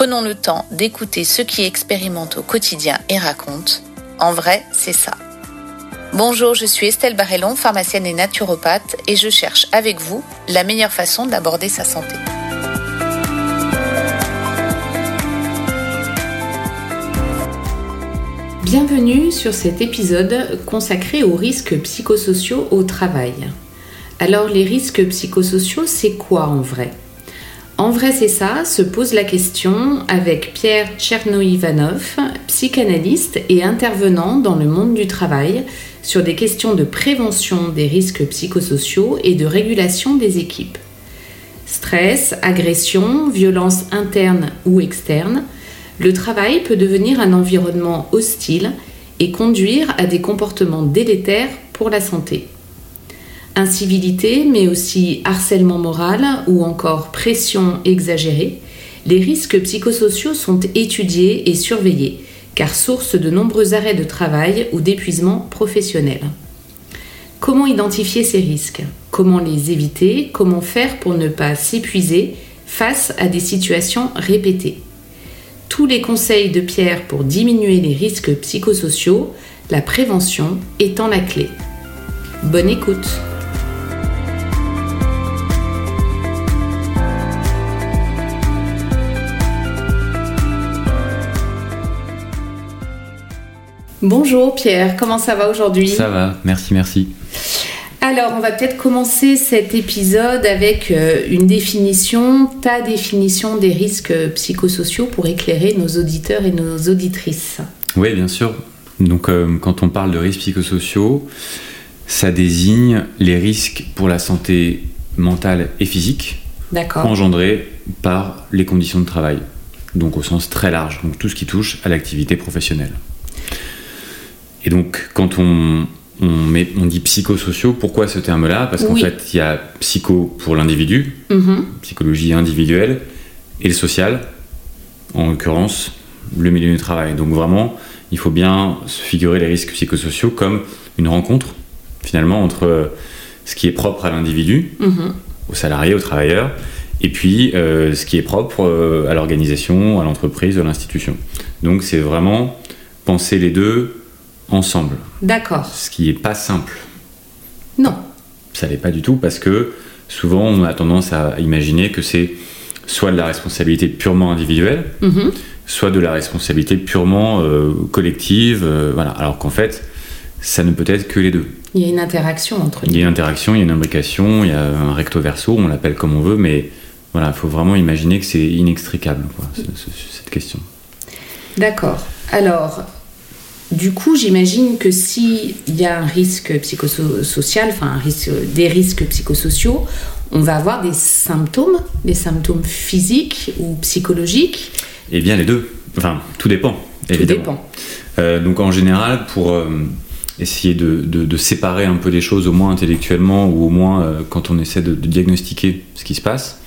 Prenons le temps d'écouter ceux qui expérimentent au quotidien et racontent. En vrai, c'est ça. Bonjour, je suis Estelle Barrellon, pharmacienne et naturopathe, et je cherche avec vous la meilleure façon d'aborder sa santé. Bienvenue sur cet épisode consacré aux risques psychosociaux au travail. Alors les risques psychosociaux, c'est quoi en vrai? En vrai, c'est ça, se pose la question avec Pierre Tchernoïvanov, psychanalyste et intervenant dans le monde du travail sur des questions de prévention des risques psychosociaux et de régulation des équipes. Stress, agression, violence interne ou externe, le travail peut devenir un environnement hostile et conduire à des comportements délétères pour la santé. Incivilité, mais aussi harcèlement moral ou encore pression exagérée, les risques psychosociaux sont étudiés et surveillés, car source de nombreux arrêts de travail ou d'épuisement professionnel. Comment identifier ces risques? Comment les éviter? Comment faire pour ne pas s'épuiser face à des situations répétées? Tous les conseils de Pierre pour diminuer les risques psychosociaux, la prévention étant la clé. Bonne écoute Bonjour Pierre, comment ça va aujourd'hui? Ça va, merci, merci. Alors, on va peut-être commencer cet épisode avec euh, une définition, ta définition des risques psychosociaux pour éclairer nos auditeurs et nos auditrices. Oui, bien sûr. Donc, euh, quand on parle de risques psychosociaux, ça désigne les risques pour la santé mentale et physique engendrés par les conditions de travail. Donc, au sens très large, donc tout ce qui touche à l'activité professionnelle. Et donc, quand on, on, dit psychosociaux. Pourquoi ce terme-là? Parce qu'en fait, il y a psycho pour l'individu, mhm. psychologie individuelle, et le social, en l'occurrence le milieu du travail. Donc vraiment, il faut bien se figurer les risques psychosociaux comme une rencontre, finalement, entre ce qui est propre à l'individu, mhm. au salarié, au travailleur, et puis euh, ce qui est propre euh, à l'organisation, à l'entreprise, à l'institution. Donc c'est vraiment penser les deux ensemble. D'accord. Ce qui n'est pas simple. Non. Ça n'est pas du tout parce que souvent on a tendance à imaginer que c'est soit de la responsabilité purement individuelle, mhm. soit de la responsabilité purement euh, collective, euh, voilà. Alors qu'en fait, ça ne peut être que les deux. Il y a une interaction entre les Il y a une interaction, il y a une imbrication, il y a un recto verso, on l'appelle comme on veut, mais voilà, il faut vraiment imaginer que c'est inextricable, cette question. D'accord. Alors, du coup, j'imagine que s'il y a un risque psychosocial, enfin un risque, des risques psychosociaux, on va avoir des symptômes, des symptômes physiques ou psychologiques. Eh bien, les deux. Enfin, tout dépend. Tout dépend. Euh, donc, en général, pour euh, essayer de, séparer un peu des choses, au moins intellectuellement ou au moins euh, quand on essaie de, diagnostiquer ce qui se passe,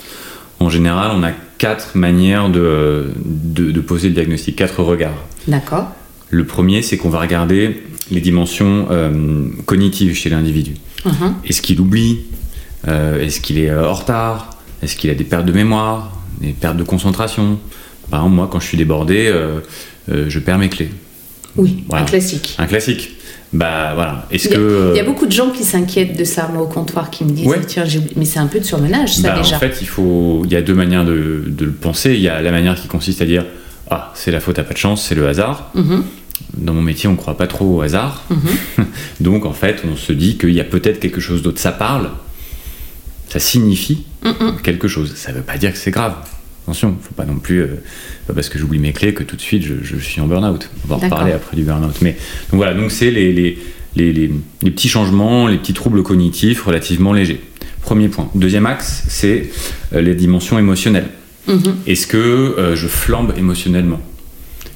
en général, on a quatre manières de, de poser le diagnostic, quatre regards. D'accord. Le premier, c'est qu'on va regarder les dimensions euh, cognitives chez l'individu. Uh-huh. Est-ce qu'il oublie euh, Est-ce qu'il est euh, en retard Est-ce qu'il a des pertes de mémoire Des pertes de concentration? Par exemple, moi, quand je suis débordé, je perds mes clés. Oui, un classique. Un classique. Bah voilà. Est-ce il, que il y a beaucoup de gens qui s'inquiètent de ça, moi, au comptoir, qui me disent tiens, mais c'est un peu de surmenage, ça bah, déjà. En fait, il faut, il y a deux manières de, le penser. Il y a la manière qui consiste à dire ah, c'est la faute à pas de chance, c'est le hasard. Mm-hmm dans mon métier, on ne croit pas trop au hasard. Mhm. Donc, en fait, on se dit qu'il y a peut-être quelque chose d'autre. Ça parle, ça signifie quelque chose. Ça ne veut pas dire que c'est grave. Attention, faut pas non plus, euh, pas parce que j'oublie mes clés que tout de suite je, suis en burn-out. On va en reparler après du burn-out. Mais donc voilà, donc c'est les, les, les, les, petits changements, les petits troubles cognitifs relativement légers. Premier point. Deuxième axe, c'est euh, les dimensions émotionnelles. Mhm. Est-ce que je flambe émotionnellement?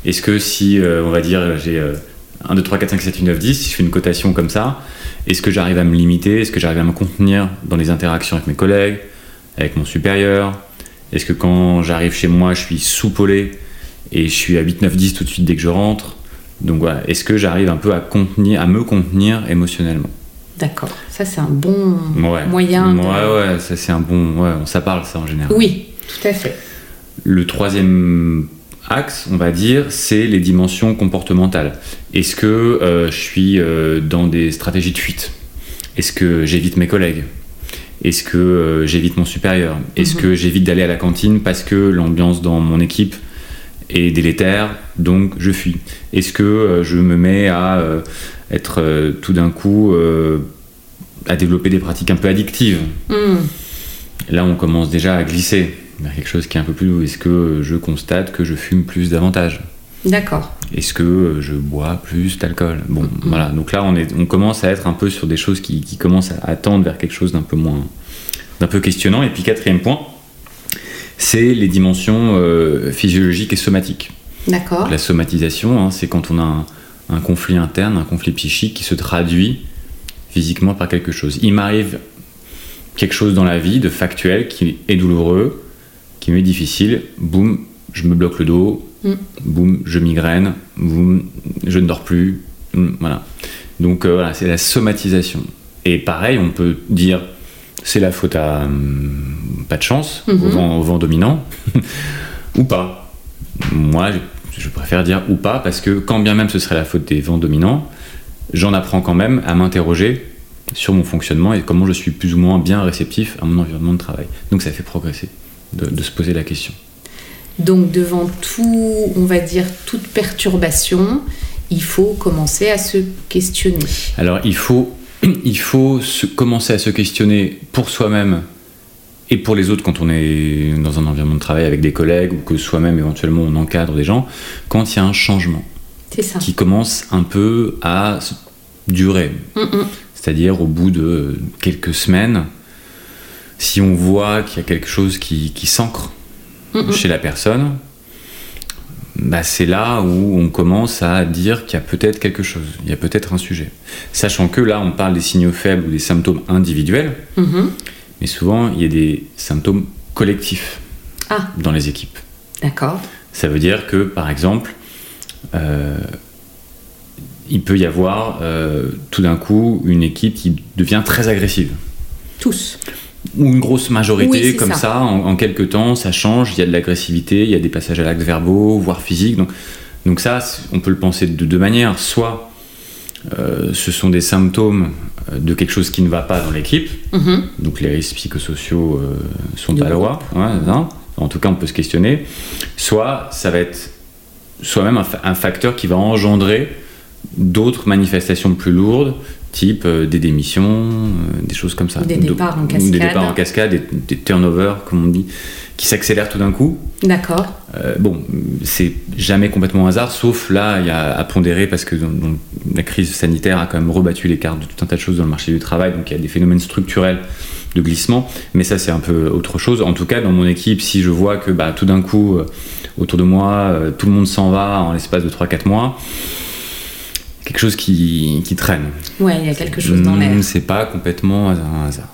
Est-ce que si, on va dire, j'ai 1, 2, 3, 4, 5, 6, 7, 8, 9, 10, si je fais une cotation comme ça, est-ce que j'arrive à me limiter? Est-ce que j'arrive à me contenir dans les interactions avec mes collègues, avec mon supérieur? Est-ce que quand j'arrive chez moi, je suis soupolé et je suis à 8, 9, 10 tout de suite dès que je rentre? Donc voilà, est-ce que j'arrive un peu à, contenir, à me contenir émotionnellement? D'accord, ça c'est un bon moyen. De... Ouais, ouais, ça c'est un bon. Ouais, ça parle ça en général. Oui, tout à fait. Le troisième axe, on va dire, c'est les dimensions comportementales. Est-ce que euh, je suis euh, dans des stratégies de fuite? Est-ce que j'évite mes collègues? Est-ce que euh, j'évite mon supérieur? Est-ce mhm. que j'évite d'aller à la cantine parce que l'ambiance dans mon équipe est délétère, donc je fuis? Est-ce que je me mets à être tout d'un coup à développer des pratiques un peu addictives? Hmm. Là, on commence déjà à glisser quelque chose qui est un peu plus. Est-ce que je constate que je fume plus davantage? D'accord. Est-ce que je bois plus d'alcool? Bon, mm-hmm. voilà. Donc là, on, est, on commence à être un peu sur des choses qui, qui commencent à tendre vers quelque chose d'un peu moins. d'un peu questionnant. Et puis, quatrième point, c'est les dimensions euh, physiologiques et somatiques. D'accord. La somatisation, hein, c'est quand on a un, un, conflit interne, un conflit psychique qui se traduit physiquement par quelque chose. Il m'arrive quelque chose dans la vie de factuel qui est douloureux qui m'est difficile, boum, je me bloque le dos, mm. boum, je migraine, boum, je ne dors plus, mm, voilà. Donc euh, voilà, c'est la somatisation. Et pareil, on peut dire c'est la faute à hum, pas de chance, au, mm-hmm. vent, dominant, ou pas. Moi, je, préfère dire ou pas, parce que quand bien même ce serait la faute des vents dominants, j'en apprends quand même à m'interroger sur mon fonctionnement et comment je suis plus ou moins bien réceptif à mon environnement de travail. Donc ça fait progresser de, se poser la question. Donc devant tout, on va dire, toute perturbation, il faut commencer à se questionner. Alors il faut, il faut se, commencer à se questionner pour soi-même et pour les autres quand on est dans un environnement de travail avec des collègues ou que soi-même éventuellement on encadre des gens, quand il y a un changement ça. qui commence un peu à durer. C'est-à-dire au bout de quelques semaines, si on voit qu'il y a quelque chose qui, s'ancre chez la personne, bah c'est là où on commence à dire qu'il y a peut-être quelque chose, il y a peut-être un sujet. Sachant que là, on parle des signaux faibles ou des symptômes individuels, mm-hmm. mais souvent, il y a des symptômes collectifs ah. dans les équipes. D'accord. Ça veut dire que, par exemple, euh, il peut y avoir euh, tout d'un coup une équipe qui devient très agressive. Tous ou une grosse majorité comme ça, en, quelques temps, ça change, il y a de l'agressivité, il y a des passages à l'acte verbaux, voire physiques. Donc, donc ça, on peut le penser de deux manières. Soit euh, ce sont des symptômes euh, de quelque chose qui ne va pas dans l'équipe, mm-hmm. donc les risques psychosociaux euh, sont à loi, en tout cas on peut se questionner. Soit ça va être soi-même un facteur qui va engendrer d'autres manifestations plus lourdes, type euh, des démissions, euh, des choses comme ça. Des départs en cascade. Des départs en cascade, des, turnovers, comme on dit, qui s'accélèrent tout d'un coup. D'accord. Euh, bon, c'est jamais complètement hasard, sauf là, il y a à pondérer parce que la crise sanitaire a quand même rebattu les cartes de tout un tas de choses dans le marché du travail, donc il y a des phénomènes structurels de glissement, mais ça c'est un peu autre chose. En tout cas, dans mon équipe, si je vois que bah, tout d'un coup, autour de moi, tout le monde s'en va en l'espace de 3-4 mois, quelque chose qui, qui traîne. Ouais, il y a quelque chose dans l'air. C'est pas complètement un hasard.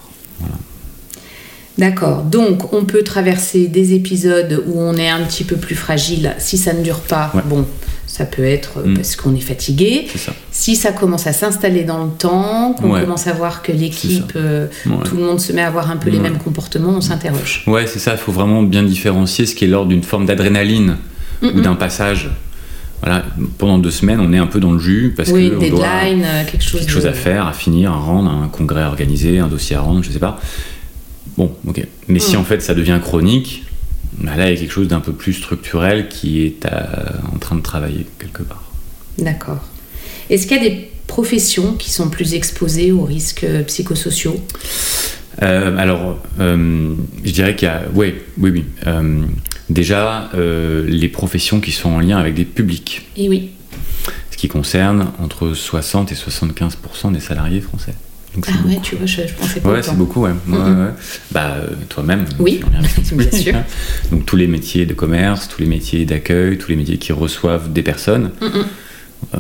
D'accord. Donc, on peut traverser des épisodes où on est un petit peu plus fragile. Si ça ne dure pas, bon, ça peut être mm. parce qu'on est fatigué. Ça. Si ça commence à s'installer dans le temps, qu'on commence à voir que l'équipe, euh, tout le monde se met à avoir un peu les mêmes comportements, on s'interroge. Ouais, c'est ça. Il faut vraiment bien différencier ce qui est l'ordre d'une forme d'adrénaline ou d'un passage voilà, pendant deux semaines, on est un peu dans le jus parce oui, que deadline, euh, quelque chose, quelque chose à faire, à finir, à rendre, un congrès à organiser, un dossier à rendre, je sais pas. Bon, ok. Mais si hmm. en fait ça devient chronique, bah là il y a quelque chose d'un peu plus structurel qui est en train de travailler quelque part. D'accord. Est-ce qu'il y a des professions qui sont plus exposées aux risques psychosociaux? Euh, Alors, euh, je dirais qu'il y a, oui, oui, oui. Déjà, euh, les professions qui sont en lien avec des publics. Et oui. Ce qui concerne entre 60 et 75% des salariés français. ah ouais, tu vois, je, pensais pas. Ouais, c'est beaucoup, ouais. Bah, toi-même. Oui, bien sûr. Donc tous les métiers de commerce, tous les métiers d'accueil, tous les métiers qui reçoivent des personnes. Euh,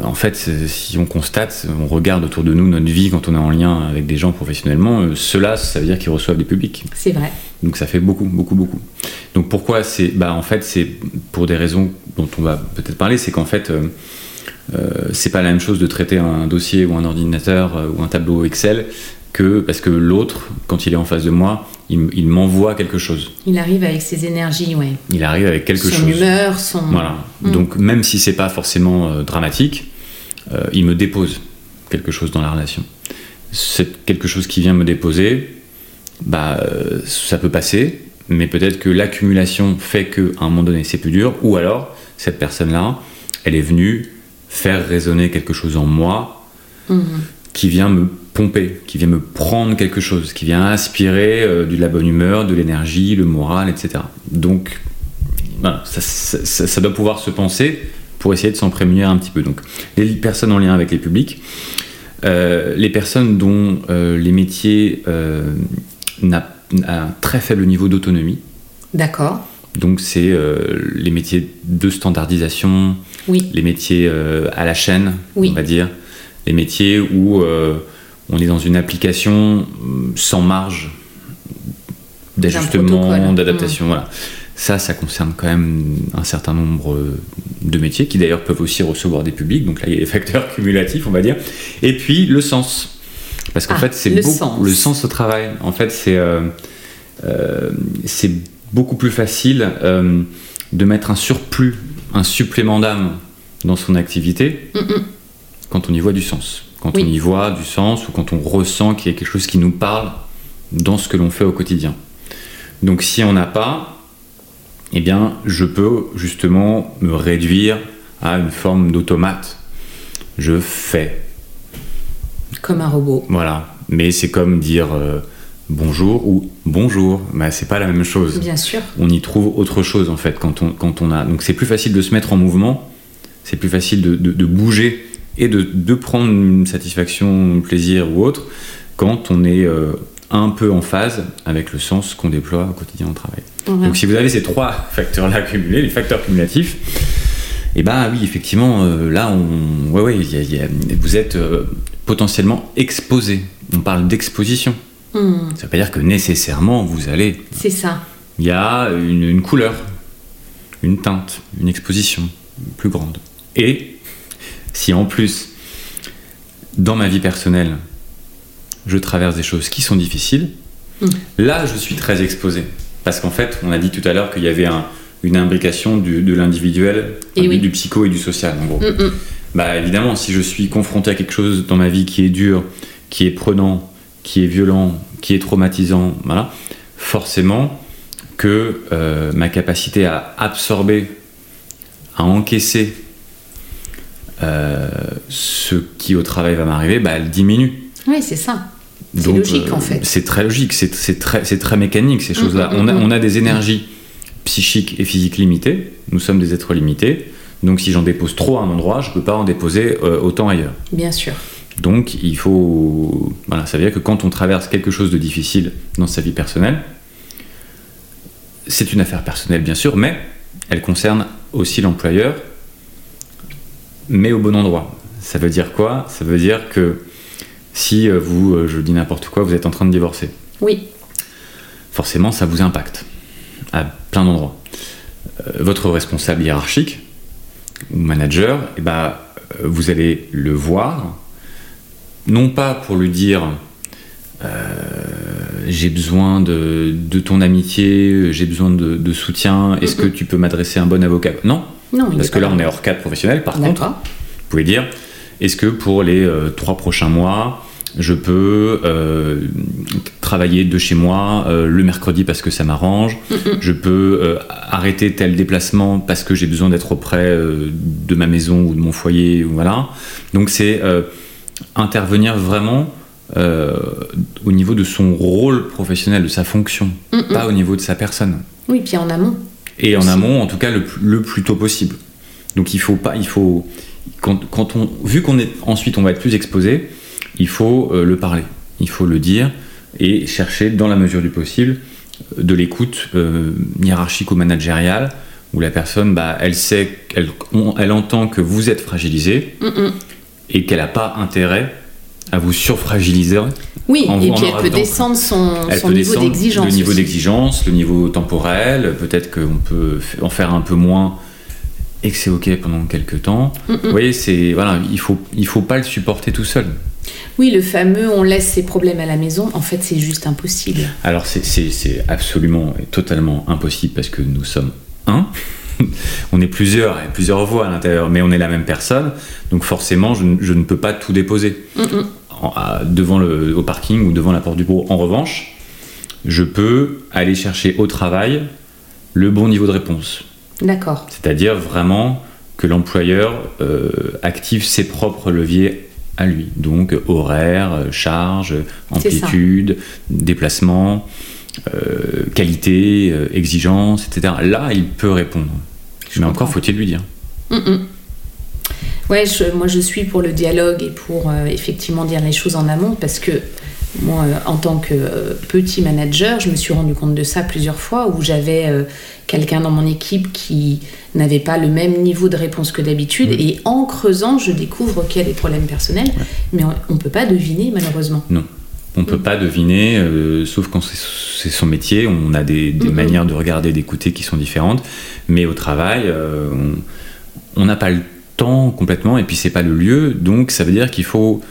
en fait, si on constate, on regarde autour de nous notre vie quand on est en lien avec des gens professionnellement, euh, cela, ça veut dire qu'ils reçoivent des publics. C'est vrai. Donc ça fait beaucoup, beaucoup, beaucoup. Donc pourquoi c'est, bah en fait c'est pour des raisons dont on va peut-être parler, c'est qu'en fait euh, euh, c'est pas la même chose de traiter un dossier ou un ordinateur ou un tableau Excel que parce que l'autre, quand il est en face de moi, il, m'envoie quelque chose. Il arrive avec ses énergies, ouais. Il arrive avec quelque chose. Son humeur, son. Voilà. Mm. Donc même si c'est pas forcément euh, dramatique, euh, il me dépose quelque chose dans la relation. C'est quelque chose qui vient me déposer, bah euh, ça peut passer, mais peut-être que l'accumulation fait qu'à un moment donné c'est plus dur, ou alors cette personne-là, elle est venue faire résonner quelque chose en moi mm-hmm. qui vient me pomper, qui vient me prendre quelque chose, qui vient inspirer euh, de la bonne humeur, de l'énergie, le moral, etc. Donc, ça, doit pouvoir se penser pour essayer de s'en prémunir un petit peu. Donc, les personnes en lien avec les publics, euh, les personnes dont euh, les métiers n'ont un très faible niveau d'autonomie. D'accord. Donc, c'est les métiers de standardisation, oui. les métiers à la chaîne, on va dire, les métiers où on est dans une application euh, sans marge d'ajustement, d'adaptation. Voilà. Ça, ça concerne quand même un certain nombre de métiers qui d'ailleurs peuvent aussi recevoir des publics. Donc là, il y a les facteurs cumulatifs, on va dire. Et puis le sens. Parce qu'en ah, fait, c'est le, sens. le sens au travail. En fait, c'est euh, euh, c'est beaucoup plus facile de mettre un surplus, un supplément d'âme dans son activité quand on y voit du sens quand on y voit du sens ou quand on ressent qu'il y a quelque chose qui nous parle dans ce que l'on fait au quotidien. Donc si on n'a pas, eh bien, je peux justement me réduire à une forme d'automate. Je fais. Comme un robot. Voilà. Mais c'est comme dire euh, bonjour ou bonjour. Mais c'est pas la même chose. Bien sûr. On y trouve autre chose en fait quand on, quand on a. Donc c'est plus facile de se mettre en mouvement. C'est plus facile de, de bouger et de, prendre une satisfaction, un plaisir ou autre quand on est euh, un peu en phase avec le sens qu'on déploie au quotidien au travail. Donc si vous avez ces trois facteurs-là cumulés, les facteurs cumulatifs, et eh ben oui, effectivement, euh, là, on, ouais, ouais, vous êtes euh, potentiellement exposé. On parle d'exposition. Hmm. Ça veut pas dire que nécessairement vous allez. C'est ça. Il y a une, une couleur, une teinte, une exposition plus grande. Et si en plus, dans ma vie personnelle, je traverse des choses qui sont difficiles, hmm. là, je suis très exposé. Parce qu'en fait, on a dit tout à l'heure qu'il y avait une imbrication de l'individuel, du psycho et du social, en gros. Hmm, hmm. Bah, évidemment, si je suis confronté à quelque chose dans ma vie qui est dur, qui est prenant, qui est violent, qui est traumatisant, voilà, forcément que euh, ma capacité à absorber, à encaisser euh, ce qui au travail va m'arriver, bah, elle diminue. Oui, c'est ça. C'est logique en fait. C'est très logique, c'est très, très mécanique ces choses-là. Mm, mm, on, a, mm, on a des énergies psychiques et physiques limitées, nous sommes des êtres limités, donc si j'en dépose trop à un endroit, je ne peux pas en déposer euh, autant ailleurs. Bien sûr. Donc il faut... Voilà, ça veut dire que quand on traverse quelque chose de difficile dans sa vie personnelle, c'est une affaire personnelle bien sûr, mais elle concerne aussi l'employeur mais au bon endroit. Ça veut dire quoi? Ça veut dire que si euh, vous, euh, je dis n'importe quoi, vous êtes en train de divorcer. Oui. Forcément, ça vous impacte à plein d'endroits. Euh, votre responsable hiérarchique ou manager, eh ben, vous allez le voir, non pas pour lui dire j'ai besoin de, ton amitié, j'ai besoin de, soutien, est-ce que tu peux m'adresser un bon avocat? Non, parce que là, on est hors cadre professionnel. Par contre, vous pouvez dire est-ce que pour les euh, trois prochains mois, je peux euh, travailler de chez moi euh, le mercredi parce que ça m'arrange. Je peux arrêter tel déplacement parce que j'ai besoin d'être auprès de ma maison ou de mon foyer. Voilà. Donc c'est intervenir vraiment au niveau de son rôle professionnel, de sa fonction, pas au niveau de sa personne. Oui, puis en amont. Et en amont, en tout cas, le, le, plus tôt possible. Donc il faut pas, il faut, quand, quand on, vu qu'on est ensuite, on va être plus exposé, il faut euh, le parler. il faut le dire et chercher dans la mesure du possible de l'écoute hiérarchique ou managériale où la personne, bah, elle sait, elle, elle entend que vous êtes fragilisé et qu'elle n'a pas intérêt à vous surfragiliser. Oui, et puis elle peut descendre son, niveau d'exigence. Le niveau d'exigence, le niveau temporel, peut-être qu'on peut en faire un peu moins et que c'est ok pendant quelques temps. Vous voyez, c'est voilà, il faut il faut pas le supporter tout seul. Oui, le fameux on laisse ses problèmes à la maison, en fait, c'est juste impossible. Alors, c'est absolument et totalement impossible parce que nous sommes un. on est plusieurs, et plusieurs voix à l'intérieur, mais on est la même personne, donc forcément, je, ne peux pas tout déposer devant le, au parking ou devant la porte du bureau. En revanche, je peux aller chercher au travail le bon niveau de réponse. D'accord. C'est-à-dire vraiment que l'employeur euh, active ses propres leviers à lui. Donc horaire, charge, amplitude, déplacement. Euh, qualité, euh, exigence, etc. Là, il peut répondre. Mais encore faut-il lui dire. Mm, mm. Ouais, moi je suis pour le dialogue et pour euh, effectivement dire les choses en amont parce que moi, en tant que petit manager, je me suis rendu compte de ça plusieurs fois où j'avais quelqu'un dans mon équipe qui n'avait pas le même niveau de réponse que d'habitude mm. et en creusant, je découvre qu'il y a des problèmes personnels, mais on ne peut pas deviner malheureusement. Non. On ne peut pas deviner, euh, sauf quand c'est son métier. On a des, manières de regarder, d'écouter qui sont différentes. Mais au travail, euh, on n'a pas le temps complètement, et puis c'est pas le lieu. Donc ça veut dire qu'il faut,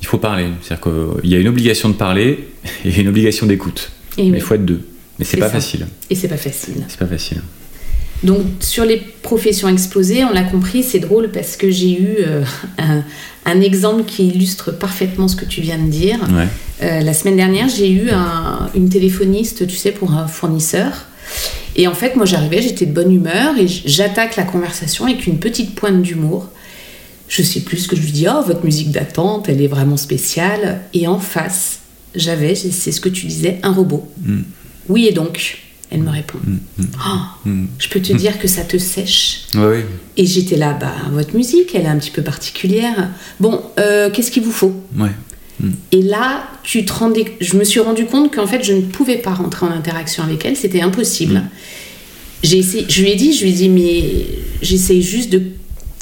il faut parler. C'est-à-dire qu'il y a une obligation de parler et une obligation d'écoute. Mais il faut être deux. Mais c'est pas facile. Et c'est pas facile. C'est pas facile. Donc sur les professions exposées, on l'a compris, c'est drôle parce que j'ai eu euh, un, exemple qui illustre parfaitement ce que tu viens de dire. Euh, la semaine dernière, j'ai eu une téléphoniste, tu sais, pour un fournisseur. Et en fait, moi j'arrivais, j'étais de bonne humeur et j'attaque la conversation avec une petite pointe d'humour. Je sais plus ce que je lui dis, oh, votre musique d'attente, elle est vraiment spéciale. Et en face, j'avais, c'est ce que tu disais, un robot. Mm. Oui, et donc elle me répond. Mm, mm, oh, mm. je peux te dire que ça te sèche. Oui. Et j'étais là, bah, votre musique, elle est un petit peu particulière. Bon, euh, qu'est-ce qu'il vous faut? Ouais. Et là, tu te rendais, je me suis rendu compte qu'en fait, je ne pouvais pas rentrer en interaction avec elle, c'était impossible. J'ai essayé, je lui ai dit, je lui ai dit, mais j'essaye juste de,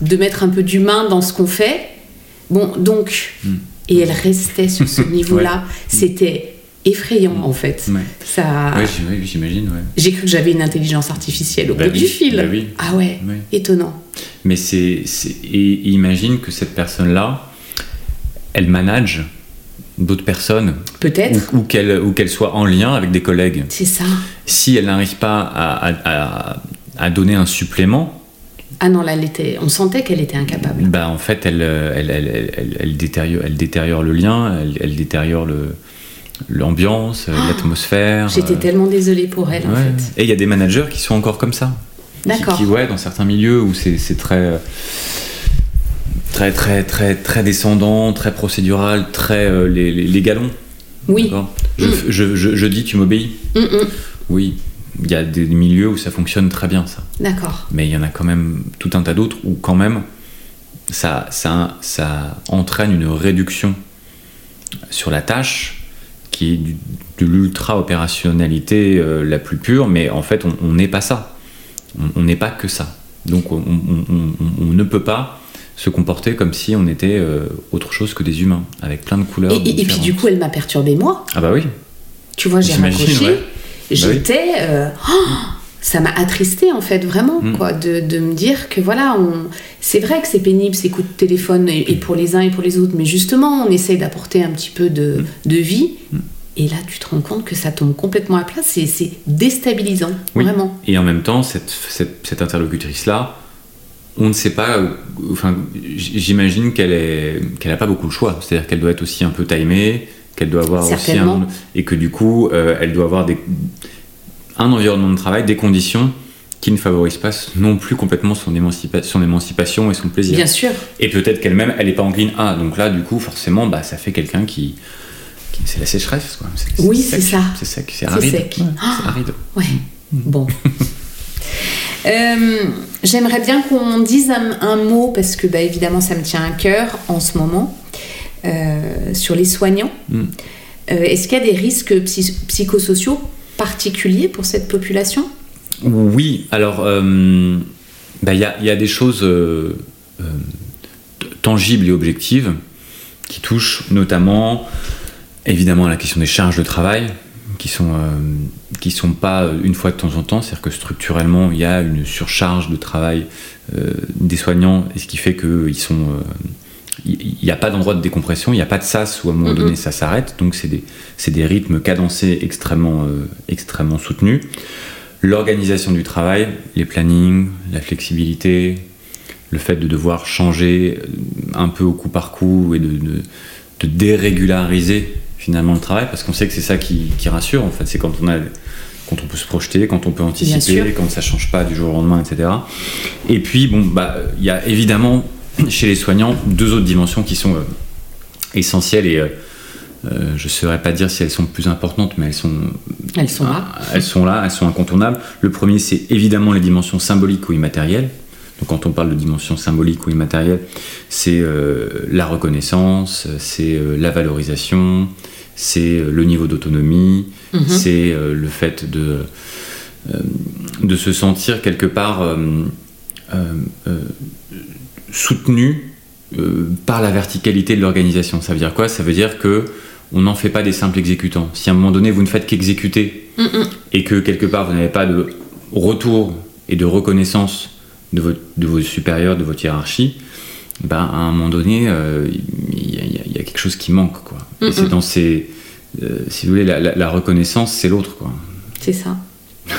de mettre un peu d'humain dans ce qu'on fait. Bon, donc, et elle restait sur ce niveau-là. C'était effrayant en fait. Ça... Oui, j'imagine. J'ai cru que j'avais une intelligence artificielle au bah bout du fil. Bah oui. Ah ouais, étonnant. Mais c'est. Et imagine que cette personne-là, elle manage d'autres personnes. Peut-être. Ou, ou qu'elle soit en lien avec des collègues. C'est ça. Si elle n'arrive pas à, à, donner un supplément. Ah non, là, elle était, on sentait qu'elle était incapable. Bah, en fait, elle, elle, elle, elle, détériore, elle détériore le lien, elle, détériore le, l'ambiance, euh, ah, l'atmosphère. J'étais euh, tellement désolée pour elle en fait. Et il y a des managers qui sont encore comme ça. D'accord. Qui, ouais, dans certains milieux où c'est très très très très très descendant, très procédural, très euh, les, galons. Oui. Je, mm. je, je, dis tu m'obéis. Mm, mm. Oui. Il y a des milieux où ça fonctionne très bien ça. D'accord. Mais il y en a quand même tout un tas d'autres où quand même ça, ça, ça entraîne une réduction sur la tâche qui est de l'ultra-opérationnalité euh, la plus pure, mais en fait, on n'est pas ça. On n'est pas que ça. Donc, on, ne peut pas se comporter comme si on était euh, autre chose que des humains, avec plein de couleurs. Et, puis, du coup, elle m'a perturbé, moi. Ah, bah oui. Tu vois, j'ai raccroché. Bah J'étais. Euh, oh, ça m'a attristé en fait vraiment mm. quoi de, de, me dire que voilà on c'est vrai que c'est pénible ces coups de téléphone et, pour les uns et pour les autres mais justement on essaye d'apporter un petit peu de, mm. de vie mm. et là tu te rends compte que ça tombe complètement à plat c'est déstabilisant vraiment et en même temps cette, cette, interlocutrice là on ne sait pas enfin j'imagine qu'elle est qu'elle a pas beaucoup de choix c'est à dire qu'elle doit être aussi un peu timée qu'elle doit avoir aussi un et que du coup euh, elle doit avoir des un environnement de travail, des conditions qui ne favorisent pas non plus complètement son, son émancipation et son plaisir. Bien sûr. Et peut-être qu'elle-même, elle n'est pas encline à. Donc là, du coup, forcément, bah, ça fait quelqu'un qui, C'est la sécheresse, quoi. oui, c'est ça. C'est sec, c'est aride. Sec. c'est aride. Ouais. Mm. Bon. Euh, j'aimerais bien qu'on dise un, mot, parce que bah, évidemment, ça me tient à cœur en ce moment, euh, sur les soignants. Mm. Est-ce qu'il y a des risques psychosociaux particuliers pour cette population? Oui, alors bah, il y, a, des choses tangibles et objectives qui touchent notamment évidemment à la question des charges de travail qui sont qui sont pas une fois de temps en temps, c'est-à-dire que structurellement il y a une surcharge de travail des soignants et ce qui fait qu'ils sont il n'y a pas d'endroit de décompression, il n'y a pas de sas où à un moment donné ça s'arrête, donc c'est des, des, rythmes cadencés extrêmement, euh, extrêmement soutenus. L'organisation du travail, les plannings, la flexibilité, le fait de devoir changer euh, un peu au coup par coup et de, de, dérégulariser finalement le travail, parce qu'on sait que c'est ça qui, qui, rassure en fait, c'est quand on a quand on peut se projeter, quand on peut anticiper, quand ça change pas du jour au lendemain, etc. Et puis bon, bah il y a évidemment chez les soignants deux autres dimensions qui sont euh, essentielles et euh, euh, je ne saurais pas dire si elles sont plus importantes, mais elles sont, elles sont là. Elles sont là, elles sont incontournables. Le premier, c'est évidemment les dimensions symboliques ou immatérielles. Donc, quand on parle de dimensions symboliques ou immatérielles, c'est la reconnaissance, c'est la valorisation, c'est le niveau d'autonomie, mhm. c'est le fait de, de se sentir quelque part soutenu euh, par la verticalité de l'organisation. Ça veut dire quoi? Ça veut dire que on n'en fait pas des simples exécutants. Si à un moment donné vous ne faites qu'exécuter et que quelque part vous n'avez pas de retour et de reconnaissance de, votre, de vos supérieurs, de votre hiérarchie, ben, à un moment donné, euh, il y, a quelque chose qui manque. Et c'est dans ces. Euh, si vous voulez, la, la reconnaissance, c'est l'autre. quoi. C'est ça.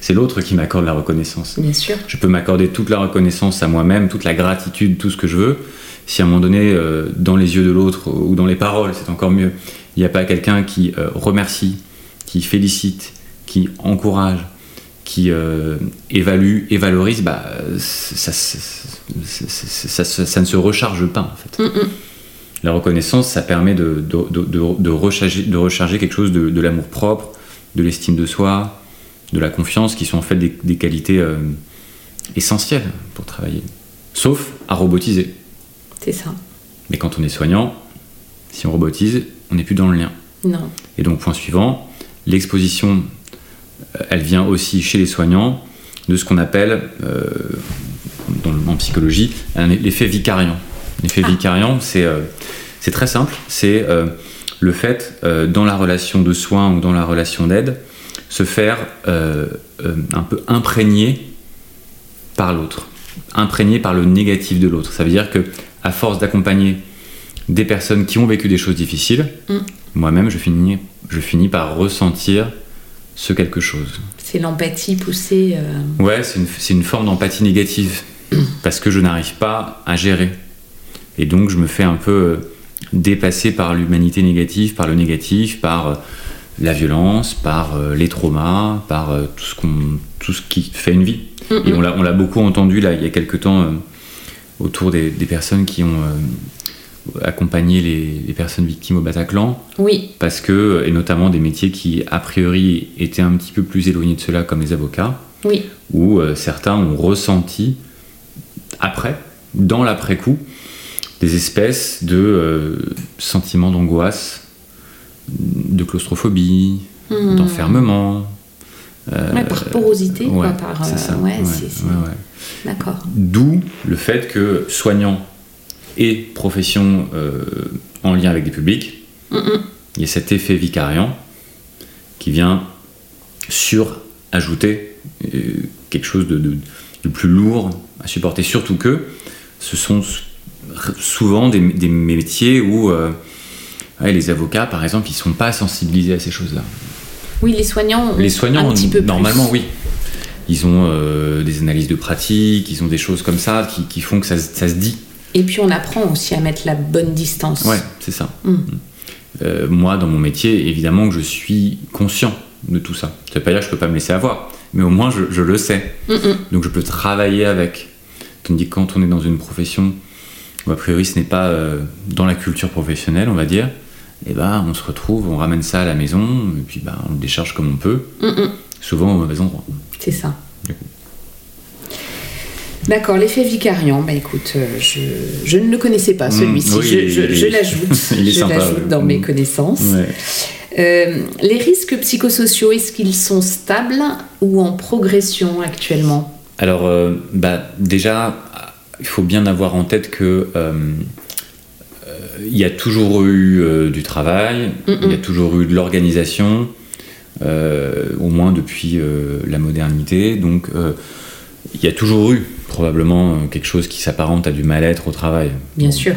c'est l'autre qui m'accorde la reconnaissance. Bien sûr. Je peux m'accorder toute la reconnaissance à moi-même, toute la gratitude, tout ce que je veux. Si à un moment donné, euh, dans les yeux de l'autre ou dans les paroles, c'est encore mieux, il n'y a pas quelqu'un qui euh, remercie, qui félicite, qui encourage, qui euh, évalue et valorise, bah, ça, ça, ne se recharge pas en fait. La reconnaissance, ça permet de, de, recharger, de recharger quelque chose de, l'amour propre, de l'estime de soi, de la confiance, qui sont en fait des, qualités euh, essentielles pour travailler. Sauf à robotiser. C'est ça. Mais quand on est soignant, si on robotise, on n'est plus dans le lien. Non. Et donc, point suivant, l'exposition, euh, elle vient aussi chez les soignants de ce qu'on appelle, euh, en psychologie, l'effet vicariant. L'effet ah. vicariant, c'est c'est très simple, c'est le fait, dans la relation de soins ou dans la relation d'aide, se faire euh, euh, un peu imprégner par l'autre, imprégné par le négatif de l'autre. Ça veut dire que à force d'accompagner des personnes qui ont vécu des choses difficiles, mm. moi-même je finis, je finis par ressentir ce quelque chose. C'est l'empathie poussée. Euh... Ouais, c'est une, une, forme d'empathie négative mm. parce que je n'arrive pas à gérer. Et donc je me fais un peu euh, dépasser par l'humanité négative, par le négatif, par la violence, par euh, les traumas, par euh, tout, ce qu'on, tout ce qui fait une vie. Et on l'a, on l'a beaucoup entendu là, il y a quelques temps euh, autour des, personnes qui ont accompagné les, personnes victimes au Bataclan. Oui. Parce que, et notamment des métiers qui a priori étaient un petit peu plus éloignés de cela, comme les avocats. Oui. Où certains ont ressenti, après, dans l'après-coup, des espèces de sentiments d'angoisse de claustrophobie, hmm. d'enfermement. Euh, par porosité, quoi, par. C'est ça. Ouais, D'accord. D'où le fait que soignants et professions euh, en lien avec des publics, il y a cet effet vicariant qui vient surajouter euh, quelque chose de, de, plus lourd à supporter. Surtout que ce sont souvent des, des métiers où les avocats, par exemple, ils sont pas sensibilisés à ces choses-là. Oui, les soignants. Les soignants, un petit peu normalement, oui. Ils ont euh, des analyses de pratique, ils ont des choses comme ça qui, font que ça, se dit. Et puis on apprend aussi à mettre la bonne distance. Ouais, c'est ça. Mm. Mm. Euh, moi, dans mon métier, évidemment que je suis conscient de tout ça. Ça veut pas dire que je peux pas me laisser avoir, mais au moins je, le sais. Donc je peux travailler avec. Tandis que quand on est dans une profession où a priori ce n'est pas euh, dans la culture professionnelle, on va dire, et eh ben, on se retrouve, on ramène ça à la maison, et puis ben, on le décharge comme on peut, souvent au mauvais endroit. C'est ça. D'accord, l'effet vicariant, bah écoute, euh, je, ne le connaissais pas celui-ci, je, l'ajoute. dans mes connaissances. Euh, les risques psychosociaux, est-ce qu'ils sont stables ou en progression actuellement? Alors, bah, déjà, il faut bien avoir en tête que il y a toujours eu du travail, il y a toujours eu de l'organisation, au moins depuis la modernité. Donc, il y a toujours eu probablement euh, quelque chose qui s'apparente à du mal-être au travail. Bien sûr.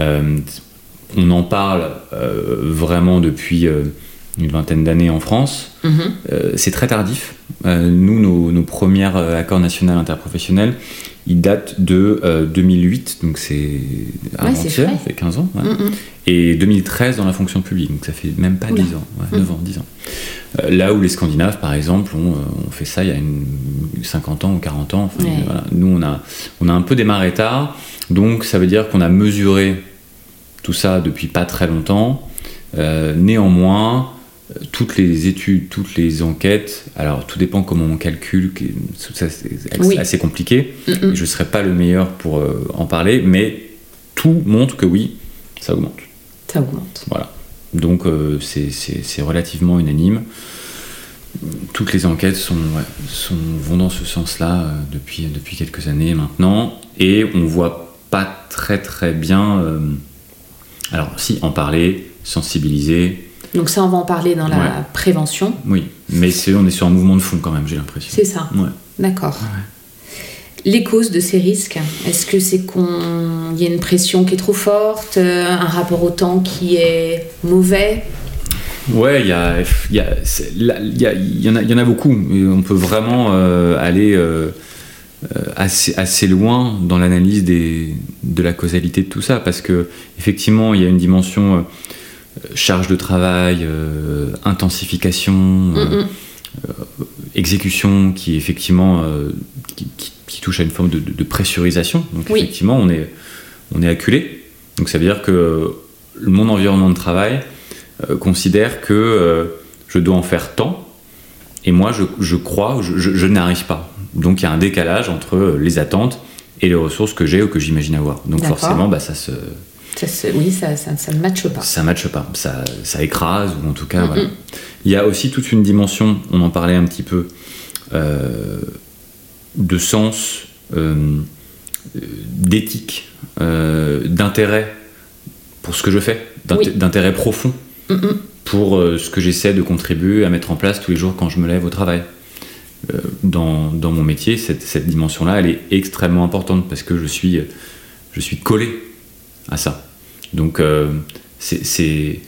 Euh, on en parle euh, vraiment depuis une vingtaine d'années en France. Mhm. c'est très tardif. nous, nos, premiers accords nationaux interprofessionnels, ils datent de 2008, donc c'est avant-hier, ça fait 15 ans. Mhm. Et 2013 dans la fonction publique, donc ça fait même pas 10 ans, 9 mhm. ans, 10 ans. Euh, là où les Scandinaves, par exemple, ont, euh, fait ça il y a une 50 ans ou 40 ans. Nous, on a, on a un peu démarré tard. Donc, ça veut dire qu'on a mesuré tout ça depuis pas très longtemps. Euh, néanmoins, toutes les études, toutes les enquêtes, alors tout dépend comment on calcule, c'est assez compliqué. Je ne serai pas le meilleur pour en parler, mais tout montre que oui, ça augmente. Ça augmente. Voilà. Donc euh, c'est relativement unanime. Toutes les enquêtes sont, vont dans ce sens-là euh, depuis, depuis quelques années maintenant. Et on voit pas très très bien. Euh, alors si, en parler, sensibiliser. Donc ça, on va en parler dans la prévention. Oui, mais on est sur un mouvement de fond quand même, j'ai l'impression. C'est ça. Ouais. D'accord les causes de ces risques Est-ce que c'est qu'il y a une pression qui est trop forte, euh, un rapport au temps qui est mauvais? Ouais, il y, a, y, y, en a, y en a beaucoup. On peut vraiment euh, aller euh, assez, assez, loin dans l'analyse de la causalité de tout ça, parce que effectivement, il y a une dimension charge de travail, intensification, exécution qui effectivement qui, qui touche à une forme de, pressurisation. Donc effectivement, on est, on est acculé. Donc ça veut dire que mon environnement de travail euh, considère que euh, je dois en faire tant, et moi je, je crois, je, je, n'arrive pas. Donc il y a un décalage entre les attentes et les ressources que j'ai ou que j'imagine avoir. Donc forcément, bah, ça se... oui, ça, ça, ne matche pas. Ça ne matche pas, ça, ça, écrase, ou en tout cas, voilà. Il y a aussi toute une dimension, on en parlait un petit peu, euh, de sens, euh, d'éthique, euh, d'intérêt pour ce que je fais, d'intérêt profond pour ce que j'essaie de contribuer à mettre en place tous les jours quand je me lève au travail. Dans, dans, mon métier, cette, cette dimension-là, elle est extrêmement importante parce que je suis, je suis collé à ça. Donc, c'est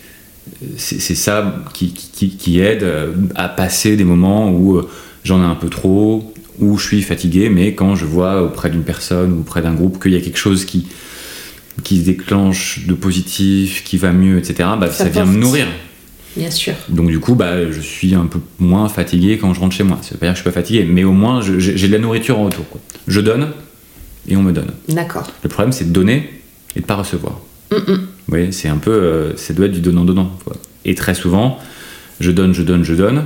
c'est ça qui, qui, qui, aide à passer des moments où j'en ai un peu trop, où je suis fatigué, mais quand je vois auprès d'une personne ou auprès d'un groupe qu'il y a quelque chose qui, qui se déclenche de positif, qui va mieux, etc., bah, ça, vient me nourrir. Bien sûr. Donc du coup, bah, je suis un peu moins fatigué quand je rentre chez moi. Ça veut pas dire que je suis pas fatigué, mais au moins j'ai de la nourriture en retour. Quoi. Je donne et on me donne. D'accord. Le problème, c'est de donner et de pas recevoir. Vous voyez, c'est un peu, euh, ça doit être du donnant-donnant. Et très souvent, je donne, je donne, je donne,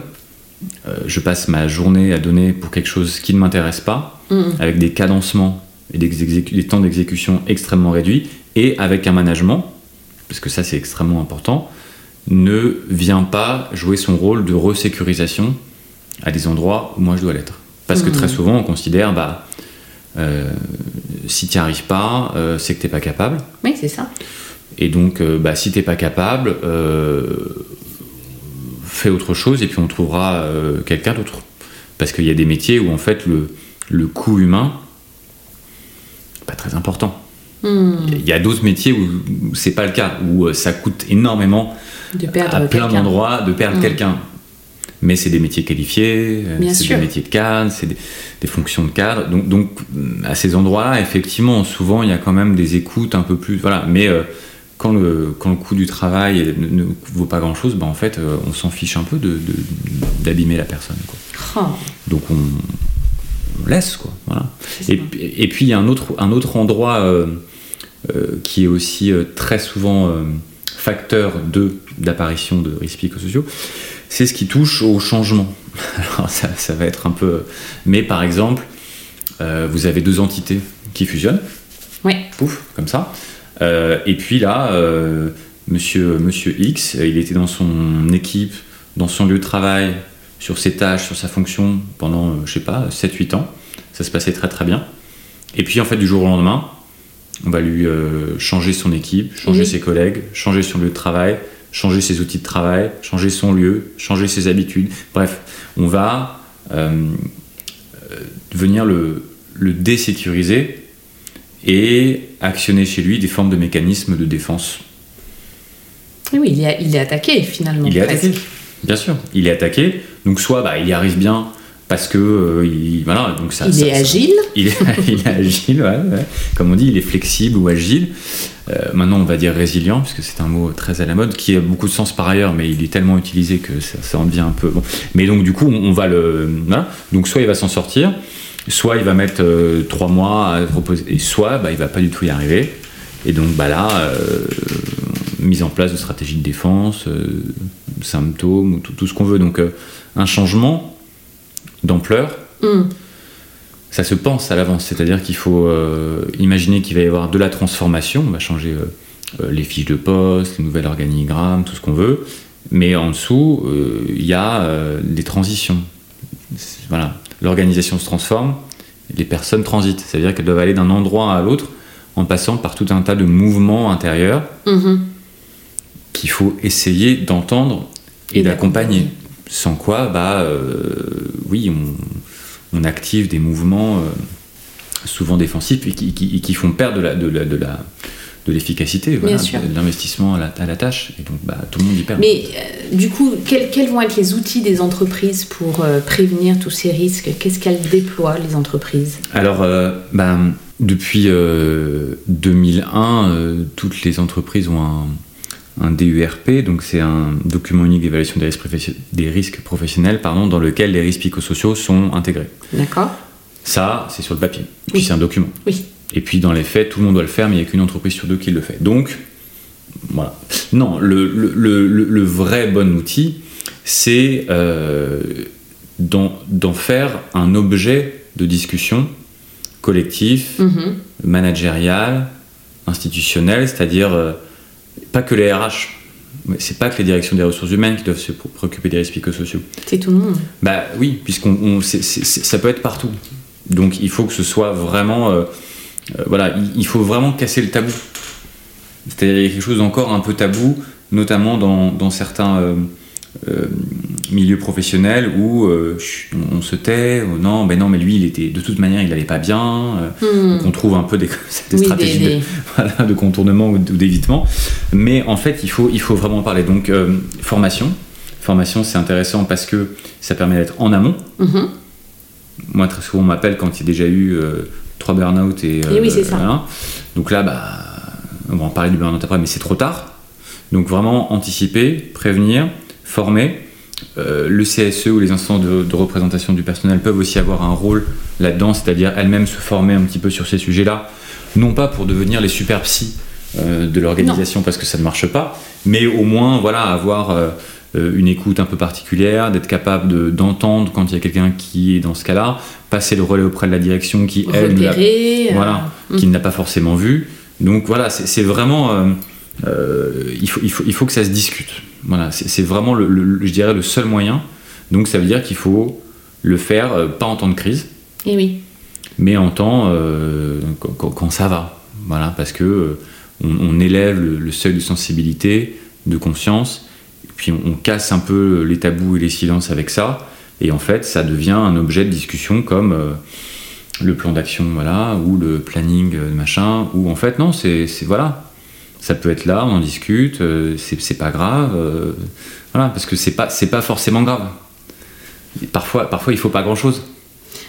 euh, je passe ma journée à donner pour quelque chose qui ne m'intéresse pas, mm. avec des cadencements et des, temps d'exécution extrêmement réduits, et avec un management, parce que ça c'est extrêmement important, ne vient pas jouer son rôle de resécurisation à des endroits où moi je dois l'être. Parce que très mm. souvent on considère, bah, euh, si tu n'y arrives pas, euh, c'est que tu n'es pas capable. Oui, c'est ça. Et donc, bah, si tu n'es pas capable, fais autre chose et puis on trouvera euh, quelqu'un d'autre. Parce qu'il y a des métiers où en fait le, le coût humain pas très important. Hmm. Il y a d'autres métiers où, c'est pas le cas, où euh, ça coûte énormément de perdre à plein d'endroits de perdre hmm. quelqu'un. Mais c'est des métiers qualifiés, euh, c'est des métiers de cadre, c'est des, fonctions de cadre. Donc, donc à ces endroits-là, effectivement, souvent il y a quand même des écoutes un peu plus. Voilà. Mais quand le, quand le coût du travail ne, vaut pas grand chose, bah en fait, euh, on s'en fiche un peu d'abîmer de, la personne. Quoi. Oh. Donc on, laisse, quoi. Voilà. Et, et, puis il y a un autre, un autre endroit euh, euh, qui est aussi très souvent facteur d'apparition de risques psychosociaux, c'est ce qui touche au changement. Alors ça, ça, va être un peu. Mais par exemple, vous avez deux entités qui fusionnent. Oui. Pouf, comme ça. et puis là, monsieur, monsieur X, il était dans son équipe, dans son lieu de travail, sur ses tâches, sur sa fonction pendant, je sais pas, 7-8 ans. Ça se passait très très bien. Et puis en fait, du jour au lendemain, on va lui euh, changer son équipe, changer ses collègues, changer son lieu de travail, changer ses outils de travail, changer son lieu, changer ses habitudes. Bref, on va euh, euh, venir le, le désécuriser et actionner chez lui des formes de mécanismes de défense. Oui, il est, il est attaqué finalement. Il est attaqué, bien sûr. Il est attaqué. Donc soit bah, il y arrive bien parce que euh, il, voilà, donc ça, il est agile. il, est, il, est, agile, ouais, comme on dit, il est flexible ou agile. Euh, maintenant, on va dire résilient, puisque c'est un mot très à la mode, qui a beaucoup de sens par ailleurs, mais il est tellement utilisé que ça, ça en devient un peu. Bon. Mais donc, du coup, on, va le. Voilà. Donc, soit il va s'en sortir, soit il va mettre euh, trois mois à reposer, et soit bah, il va pas du tout y arriver. Et donc, bah là, mise en place de stratégies de défense, symptômes, tout, tout ce qu'on veut. Donc, un changement d'ampleur, mm. ça se pense à l'avance. C'est-à-dire qu'il faut euh, imaginer qu'il va y avoir de la transformation, on va changer euh, euh, les fiches de poste, les nouvelles organigrammes, tout ce qu'on veut, mais en dessous, il y a des transitions. Voilà. L'organisation se transforme, les personnes transitent, c'est-à-dire qu'elles doivent aller d'un endroit à l'autre en passant par tout un tas de mouvements intérieurs mm-hmm. qu'il faut essayer d'entendre et d'accompagner. Sans quoi, bah, euh, oui, on, active des mouvements euh, souvent défensifs et qui, font perdre de la, de la, de la de l'efficacité, voilà, de l'investissement à la, à la, tâche. Et donc, bah, tout le monde y perd. Mais euh, du coup, quels, quels, vont être les outils des entreprises pour prévenir tous ces risques? Qu'est-ce qu'elles déploient, les entreprises? Alors, bah, depuis 2001, toutes les entreprises ont un, un DURP, donc c'est un document unique d'évaluation des risques, des risques professionnels pardon, dans lequel les risques psychosociaux sont intégrés. D'accord. Ça, c'est sur le papier. Puis c'est un document. Oui. Et puis dans les faits, tout le monde doit le faire, mais il n'y a qu'une entreprise sur deux qui le fait. Donc, voilà. Non, le, le, le, le vrai bon outil, c'est euh, d'en faire un objet de discussion collectif, mm-hmm. managérial, institutionnel, c'est-à-dire euh, pas que les RH, c'est pas que les directions des ressources humaines qui doivent se préoccuper des risques psychosociaux. C'est tout le monde. Bah oui, puisqu'on, ça peut être partout. Donc il faut que ce soit vraiment, euh, euh, voilà, il, faut vraiment casser le tabou. C'est-à-dire quelque chose d'encore un peu tabou, notamment dans, dans certains euh, milieu professionnel où euh, on, se tait, oh non, ben non, mais lui, il était de toute manière, il n'allait pas bien. Euh, hmm. On trouve un peu des, stratégies De, contournement ou d'évitement. Mais en fait, il faut, il faut vraiment parler. Donc, formation. Formation, c'est intéressant parce que ça permet d'être en amont. Mm-hmm. Moi, très souvent, on m'appelle quand il y a déjà eu trois burn-out et. et oui, c'est ça. Donc là, bah, on va en parler du burn-out après, mais c'est trop tard. Donc vraiment anticiper, prévenir, former. Euh, le CSE ou les instances de, représentation du personnel peuvent aussi avoir un rôle là-dedans, c'est-à-dire elles-mêmes se former un petit peu sur ces sujets-là, non pas pour devenir les super psys euh, de l'organisation parce que ça ne marche pas, mais au moins voilà avoir euh, une écoute un peu particulière, d'être capable d'entendre quand il y a quelqu'un qui est dans ce cas-là, passer le relais auprès de la direction qui elle, voilà, qui ne l'a pas forcément vu. Donc voilà, c'est vraiment euh, il, faut, il, faut, il faut que ça se discute. Voilà, c'est vraiment, le, je dirais, le seul moyen. Donc ça veut dire qu'il faut le faire, euh, pas en temps de crise. Et eh oui. Mais en temps euh, quand, ça va. Voilà, parce que on, élève le, seuil de sensibilité, de conscience, puis on, casse un peu les tabous et les silences avec ça. Et en fait, ça devient un objet de discussion comme le plan d'action, voilà, ou le planning, machin, ou en fait, non, c'est voilà, ça peut être là, on en discute, euh, c'est pas grave, euh, voilà, parce que c'est pas, pas forcément grave. Parfois, parfois, il faut pas grand chose.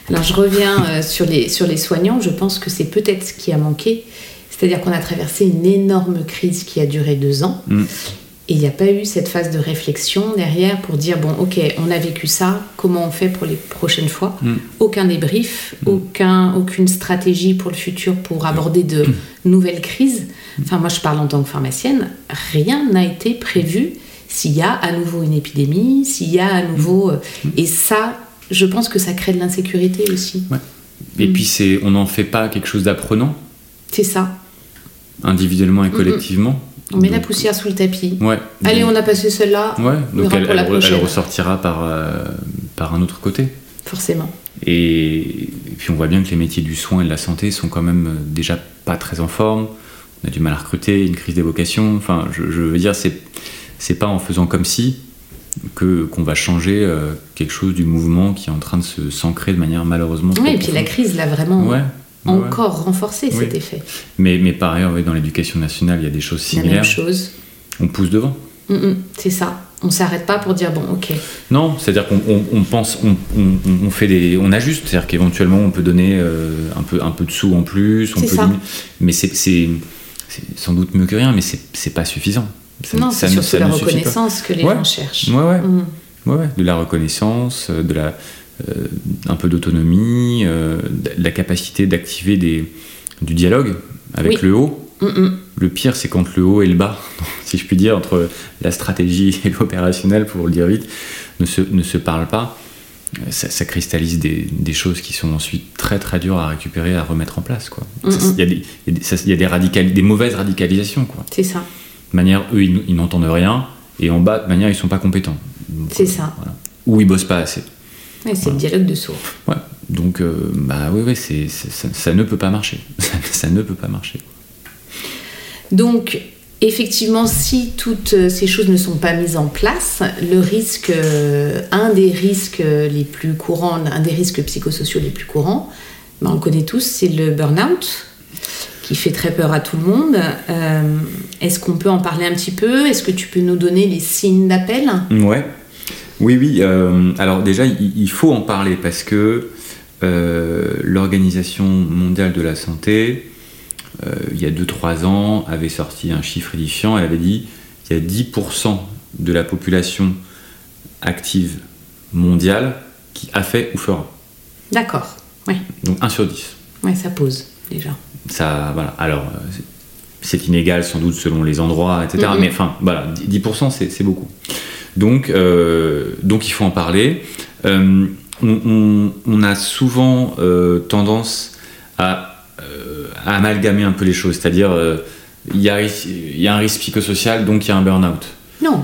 Alors, je reviens euh, sur, les, sur les soignants, je pense que c'est peut-être ce qui a manqué. C'est-à-dire qu'on a traversé une énorme crise qui a duré deux ans. Mm. Et il n'y a pas eu cette phase de réflexion derrière pour dire bon, ok, on a vécu ça, comment on fait pour les prochaines fois mm. Aucun débrief, mm. aucun, aucune stratégie pour le futur pour aborder de mm. nouvelles crises. Enfin, moi je parle en tant que pharmacienne, rien n'a été prévu s'il y a à nouveau une épidémie, s'il y a à nouveau. Euh, et ça, je pense que ça crée de l'insécurité aussi. Et puis c'est, on n'en fait pas quelque chose d'apprenant. C'est ça. Individuellement et collectivement. On met la poussière sous le tapis. Ouais. Allez, on a passé celle-là. Ouais. Donc elle, ressortira par, euh, par un autre côté. Forcément. Et, puis on voit bien que les métiers du soin et de la santé sont quand même déjà pas très en forme. On a du mal à recruter, une crise des vocations. Enfin, je, je veux dire, c'est c'est pas en faisant comme si que qu'on va changer euh, quelque chose du mouvement qui est en train de se s'ancrer de manière malheureusement. Oui, et puis la crise l'a vraiment encore renforcé cet effet. Mais, mais par ailleurs, dans l'éducation nationale, il y a des choses similaires. La même chose. On pousse devant. Mm, mm, c'est ça. On s'arrête pas pour dire bon, ok. Non, c'est-à-dire qu'on pense, on, fait des, on ajuste, c'est-à-dire qu'éventuellement on peut donner euh, un peu un peu de sous en plus, on peut ça. mais c'est sans doute mieux que rien, mais c'est pas suffisant non, c'est surtout la reconnaissance que les gens cherchent. Ouais, ouais. Mm. ouais, De la reconnaissance, euh, de la, un peu d'autonomie, euh, la capacité d'activer des, du dialogue avec le haut. Mm, mm. Le pire, c'est quand le haut et le bas, si je puis dire, entre la stratégie et l'opérationnel, pour le dire vite, ne se, ne se parlent pas. Ça, cristallise des, des, choses qui sont ensuite très très dures à récupérer, à remettre en place. Il y a, des, y a des, mauvaises radicalisations. C'est ça de manière, eux, ils, n'entendent rien, et en bas, de manière, ils sont pas compétents. C'est ça. Ou ils bossent pas assez. C'est le dialogue de sourds. Ouais. Donc, euh, bah oui, c'est, ça, ne peut pas marcher. ça ne peut pas marcher. Donc, effectivement, si toutes ces choses ne sont pas mises en place, le risque, euh, un des risques les plus courants, un des risques psychosociaux les plus courants, bah, on le connaît tous, c'est le burn-out qui fait très peur à tout le monde. Euh, est-ce qu'on peut en parler un petit peu? Est-ce que tu peux nous donner les signes d'appel? Ouais. Oui, oui. Euh, alors déjà, il, faut en parler parce que euh, l'Organisation mondiale de la santé, il y a 2-3 ans, avait sorti un chiffre édifiant. Elle avait dit qu'il y a 10% de la population active mondiale qui a fait ou fera. D'accord, oui. Donc 1 sur 10. Oui, ça pose déjà ça, voilà. Alors, c'est inégal sans doute selon les endroits, etc. Mm-hmm. Mais enfin, voilà, 10% c'est beaucoup. Donc, euh, donc il faut en parler. Euh, on, a souvent euh, tendance à, amalgamer un peu les choses, c'est-à-dire il y, a, y a un risque psychosocial, donc il y a un burn-out. Non,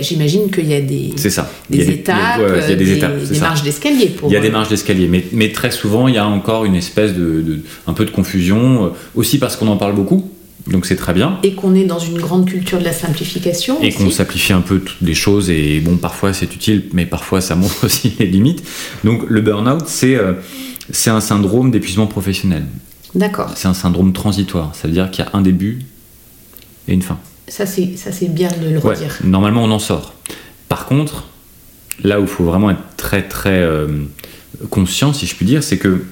j'imagine qu'il y a des, ça. des, étapes, des, des, marges d'escalier. Pour... Il y a des marges d'escalier, mais, mais, très souvent, il y a encore une espèce de, un peu de confusion, aussi parce qu'on en parle beaucoup, donc c'est très bien. Et qu'on est dans une grande culture de la simplification. Et qu'on simplifie un peu toutes les choses, et bon, parfois c'est utile, mais parfois ça montre aussi les limites. Donc le burn-out, c'est euh, c'est un syndrome d'épuisement professionnel. D'accord. C'est un syndrome transitoire, ça veut dire qu'il y a un début et une fin. Ça, c'est bien de le redire. normalement, on en sort. Par contre, là où il faut vraiment être très, très euh, conscient, si je puis dire, c'est que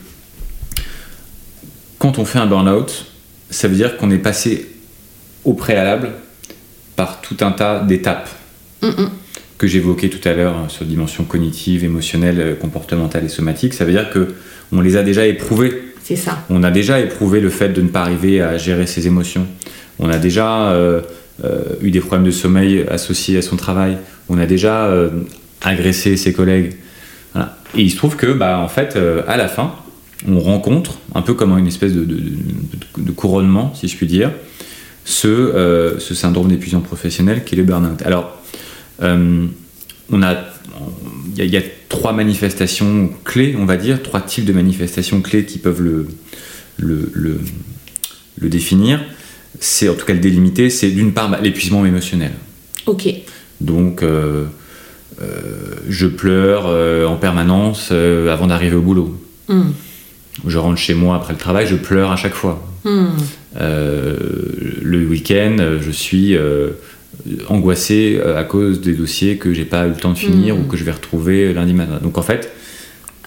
quand on fait un burn-out, ça veut dire qu'on est passé au préalable par tout un tas d'étapes que j'évoquais tout à l'heure hein, sur dimension cognitive, émotionnelle, euh, comportementale et somatique. Ça veut dire que on les a déjà éprouvées. C'est ça. On a déjà éprouvé le fait de ne pas arriver à gérer ses émotions. On a déjà euh, euh, eu des problèmes de sommeil associés à son travail, on a déjà euh, agressé ses collègues. Et il se trouve que, bah, en fait, à la fin, on rencontre, un peu comme une espèce de, de, couronnement, si je puis dire, ce, ce syndrome d'épuisement professionnel qui est le burn-out. Alors, on a, il y, a trois manifestations clés, on va dire, trois types de manifestations clés qui peuvent le, le, le, le définir c'est en tout cas le délimiter, c'est d'une part bah, l'épuisement émotionnel. Ok. Donc, euh, euh, je pleure euh, en permanence avant d'arriver au boulot. Hmm. Je rentre chez moi après le travail, je pleure à chaque fois. Hmm. le week-end, je suis angoissé à cause des dossiers que j'ai pas eu le temps de finir hmm. ou que je vais retrouver lundi matin. Donc en fait,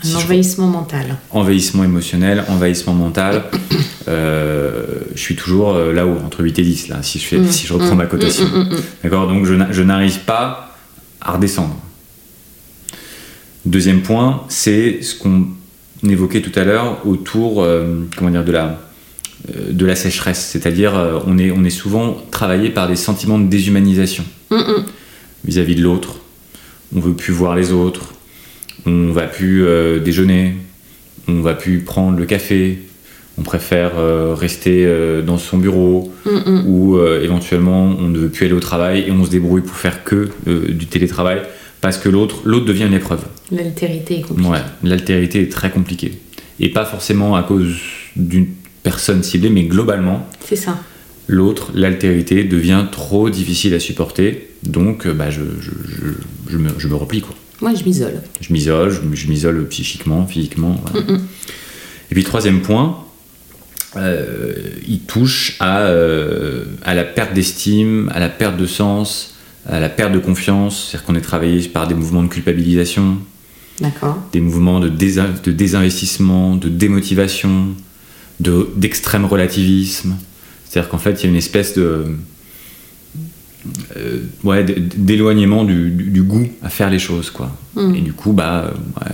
un envahissement mental. Envahissement émotionnel, envahissement mental. Euh, je suis toujours euh, là-haut, entre 8 et 10, là, si je, fais, mm. si je reprends ma cotation. D'accord? Donc je n'arrive pas à redescendre. Deuxième point, c'est ce qu'on évoquait tout à l'heure autour euh, comment dire, de, la, de la sécheresse. C'est-à-dire, on, est, on est souvent travaillé par des sentiments de déshumanisation vis-à-vis de l'autre. On veut plus voir les autres on va plus euh, déjeuner, on va plus prendre le café, on préfère euh, rester euh, dans son bureau ou euh, éventuellement on ne veut plus aller au travail et on se débrouille pour faire que du télétravail parce que l'autre l'autre devient une épreuve. L'altérité est compliquée. Ouais, l'altérité est très compliquée et pas forcément à cause d'une personne ciblée mais globalement. C'est ça. L'autre, l'altérité devient trop difficile à supporter donc bah, je, je, je, me, je, me, replie quoi. Moi je m'isole. Je m'isole, je, m'isole psychiquement, physiquement. Et puis troisième point, euh, il touche à, euh, à la perte d'estime, à la perte de sens, à la perte de confiance. C'est-à-dire qu'on est travaillé par des mouvements de culpabilisation, des mouvements de, de, désinvestissement, de démotivation, d'extrême relativisme. C'est-à-dire qu'en fait, il y a une espèce de. Euh, ouais, d'éloignement du, du, goût à faire les choses quoi hmm. et du coup bah ouais,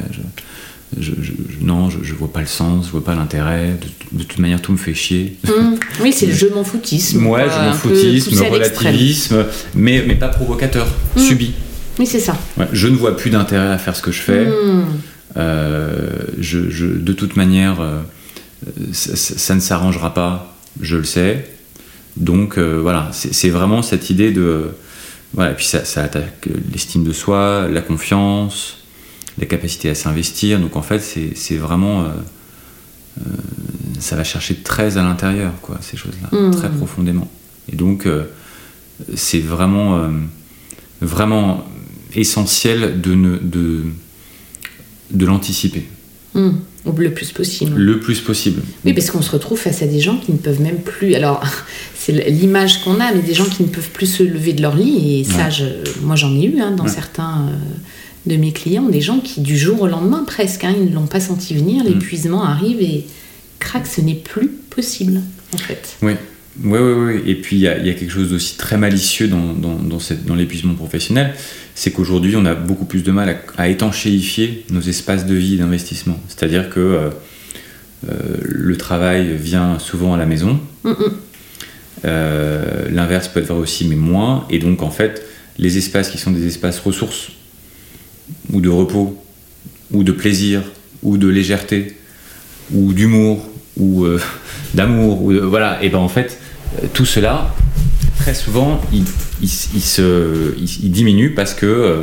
je, je, non, je, vois pas le sens, je vois pas l'intérêt. De, toute manière, tout me fait chier. Mmh. Oui, c'est le je m'en foutisme. Ouais, je m'en foutisme, relativisme, mais, mais pas provocateur, mmh. subi. Oui, c'est ça. je ne vois plus d'intérêt à faire ce que je fais. Mmh. Euh, je, de toute manière, euh, ça, ne s'arrangera pas, je le sais. Donc euh, voilà, c'est vraiment cette idée de. Voilà, et puis ça, ça attaque l'estime de soi, la confiance, la capacité à s'investir. Donc en fait, c'est vraiment. Ça va chercher très à l'intérieur, quoi, ces choses-là, mmh. très profondément. Et donc, c'est vraiment, vraiment essentiel de, ne, de, de l'anticiper. Mmh. Le plus possible. Le plus possible. Oui, parce qu'on se retrouve face à des gens qui ne peuvent même plus. Alors, c'est l'image qu'on a, mais des gens qui ne peuvent plus se lever de leur lit. Et ça, moi, j'en ai eu hein, dans certains de mes clients, des gens qui du jour au lendemain presque, hein, ils ne l'ont pas senti venir, mm. l'épuisement arrive et crac, ce n'est plus possible en fait. Oui. Oui, oui, oui. Et puis il y, a quelque chose d'aussi très malicieux dans, dans, dans, l'épuisement professionnel, c'est qu'aujourd'hui on a beaucoup plus de mal à, étanchéifier nos espaces de vie et d'investissement. C'est-à-dire que euh, euh, le travail vient souvent à la maison. Euh, l'inverse peut être vrai aussi, mais moins. Et donc en fait, les espaces qui sont des espaces ressources ou de repos, ou de plaisir, ou de légèreté, ou d'humour, ou euh, d'amour, ou voilà, et ben en fait, tout cela, très souvent, il, il, se, il, diminue parce que euh,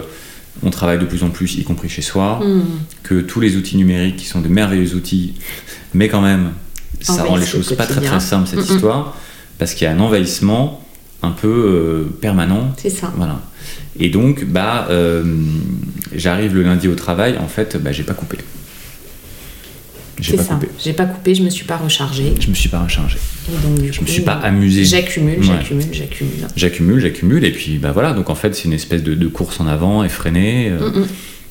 on travaille de plus en plus, y compris chez soi, hmm. que tous les outils numériques qui sont de merveilleux outils, mais quand même, ça rend les choses pas très très simples cette histoire, parce qu'il y a un envahissement un peu permanent. C'est ça. Voilà. Et donc, bah, euh, j'arrive le lundi au travail, en fait, bah, j'ai pas coupé. J'ai pas ça. coupé. J'ai pas coupé, je me suis pas rechargé. Je me suis pas rechargé. Et donc, du je me suis pas amusé. J'accumule, j'accumule, j'accumule. J'accumule, j'accumule, et puis bah voilà. Donc en fait, c'est une espèce de, course en avant, effrénée. Euh, mm, mm.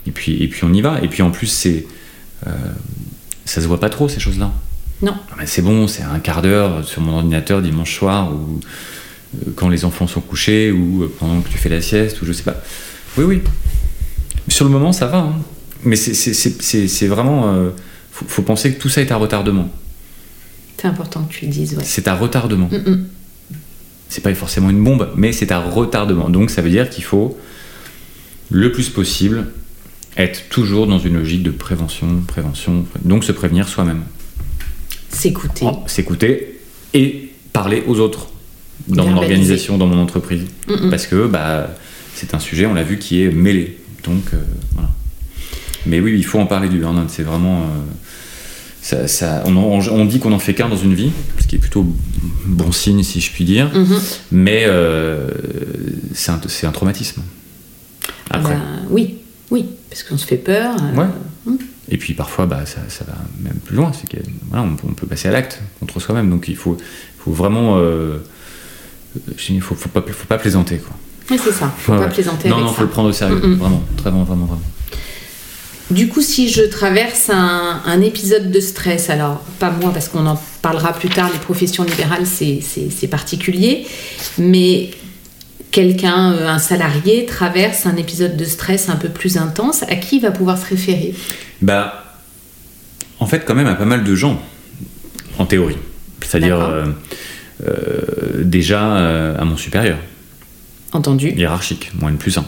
Et puis et puis on y va. Et puis en plus, c'est euh, ça se voit pas trop ces choses-là. Non. c'est bon, c'est un quart d'heure sur mon ordinateur dimanche soir ou euh, quand les enfants sont couchés ou pendant que tu fais la sieste ou je sais pas. Oui, oui. Sur le moment, ça va. Hein. Mais c'est vraiment. Euh, faut, penser que tout ça est à retardement. C'est important que tu le dises, ouais. C'est à retardement. Mm, mm. C'est pas forcément une bombe, mais c'est à retardement. Donc ça veut dire qu'il faut le plus possible être toujours dans une logique de prévention, prévention, donc se prévenir soi-même. S'écouter. Oh, s'écouter et parler aux autres dans mon organisation, dans mon entreprise. Parce que bah, c'est un sujet, on l'a vu, qui est mêlé. Donc euh, voilà. Mais oui, il faut en parler du burn-out. C'est vraiment. Euh, ça, on, dit qu'on n'en fait qu'un dans une vie, ce qui est plutôt bon signe si je puis dire, mm-hmm. mais euh, c'est un, un, traumatisme. Après. Bah, oui, oui, parce qu'on se fait peur. Ouais. Mm. Et puis parfois, bah, ça, ça, va même plus loin. C'est voilà, on, peut passer à l'acte contre soi-même. Donc il faut, faut vraiment il faut, faut, pas, faut pas plaisanter. Quoi. Oui, c'est ça. Faut pas plaisanter. Non, non, il faut le prendre au sérieux. Vraiment, très vraiment, vraiment, vraiment. Du coup, si je traverse un, un, épisode de stress, alors pas moi parce qu'on en parlera plus tard, les professions libérales c'est particulier, mais quelqu'un, euh, un salarié, traverse un épisode de stress un peu plus intense, à qui il va pouvoir se référer? Bah, en fait, quand même à pas mal de gens, en théorie. C'est-à-dire, euh, déjà euh, à mon supérieur. Entendu. Hiérarchique, moins de plus 1.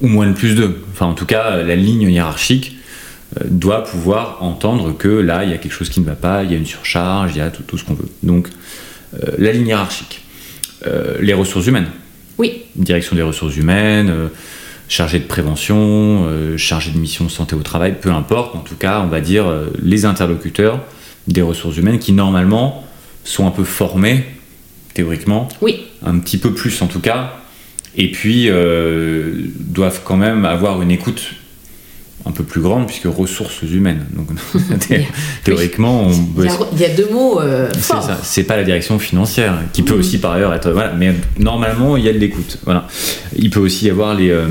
Ou moins de plus 2. Enfin, en tout cas, la ligne hiérarchique, doit pouvoir entendre que là, il y a quelque chose qui ne va pas, il y a une surcharge, il y a tout, ce qu'on veut. Donc, la ligne hiérarchique. les ressources humaines. Oui. Direction des ressources humaines, chargé de prévention, chargé de mission santé au travail, peu importe. En tout cas, on va dire les interlocuteurs des ressources humaines qui, normalement, sont un peu formés, théoriquement. Oui. Un petit peu plus, en tout cas, et puis euh, doivent quand même avoir une écoute un peu plus grande puisque ressources humaines. Donc théoriquement, il, y a, deux mots. Euh, c'est ça. C'est pas la direction financière qui peut aussi par ailleurs être voilà, mais normalement il y a de l'écoute. Voilà. Il peut aussi y avoir les, euh,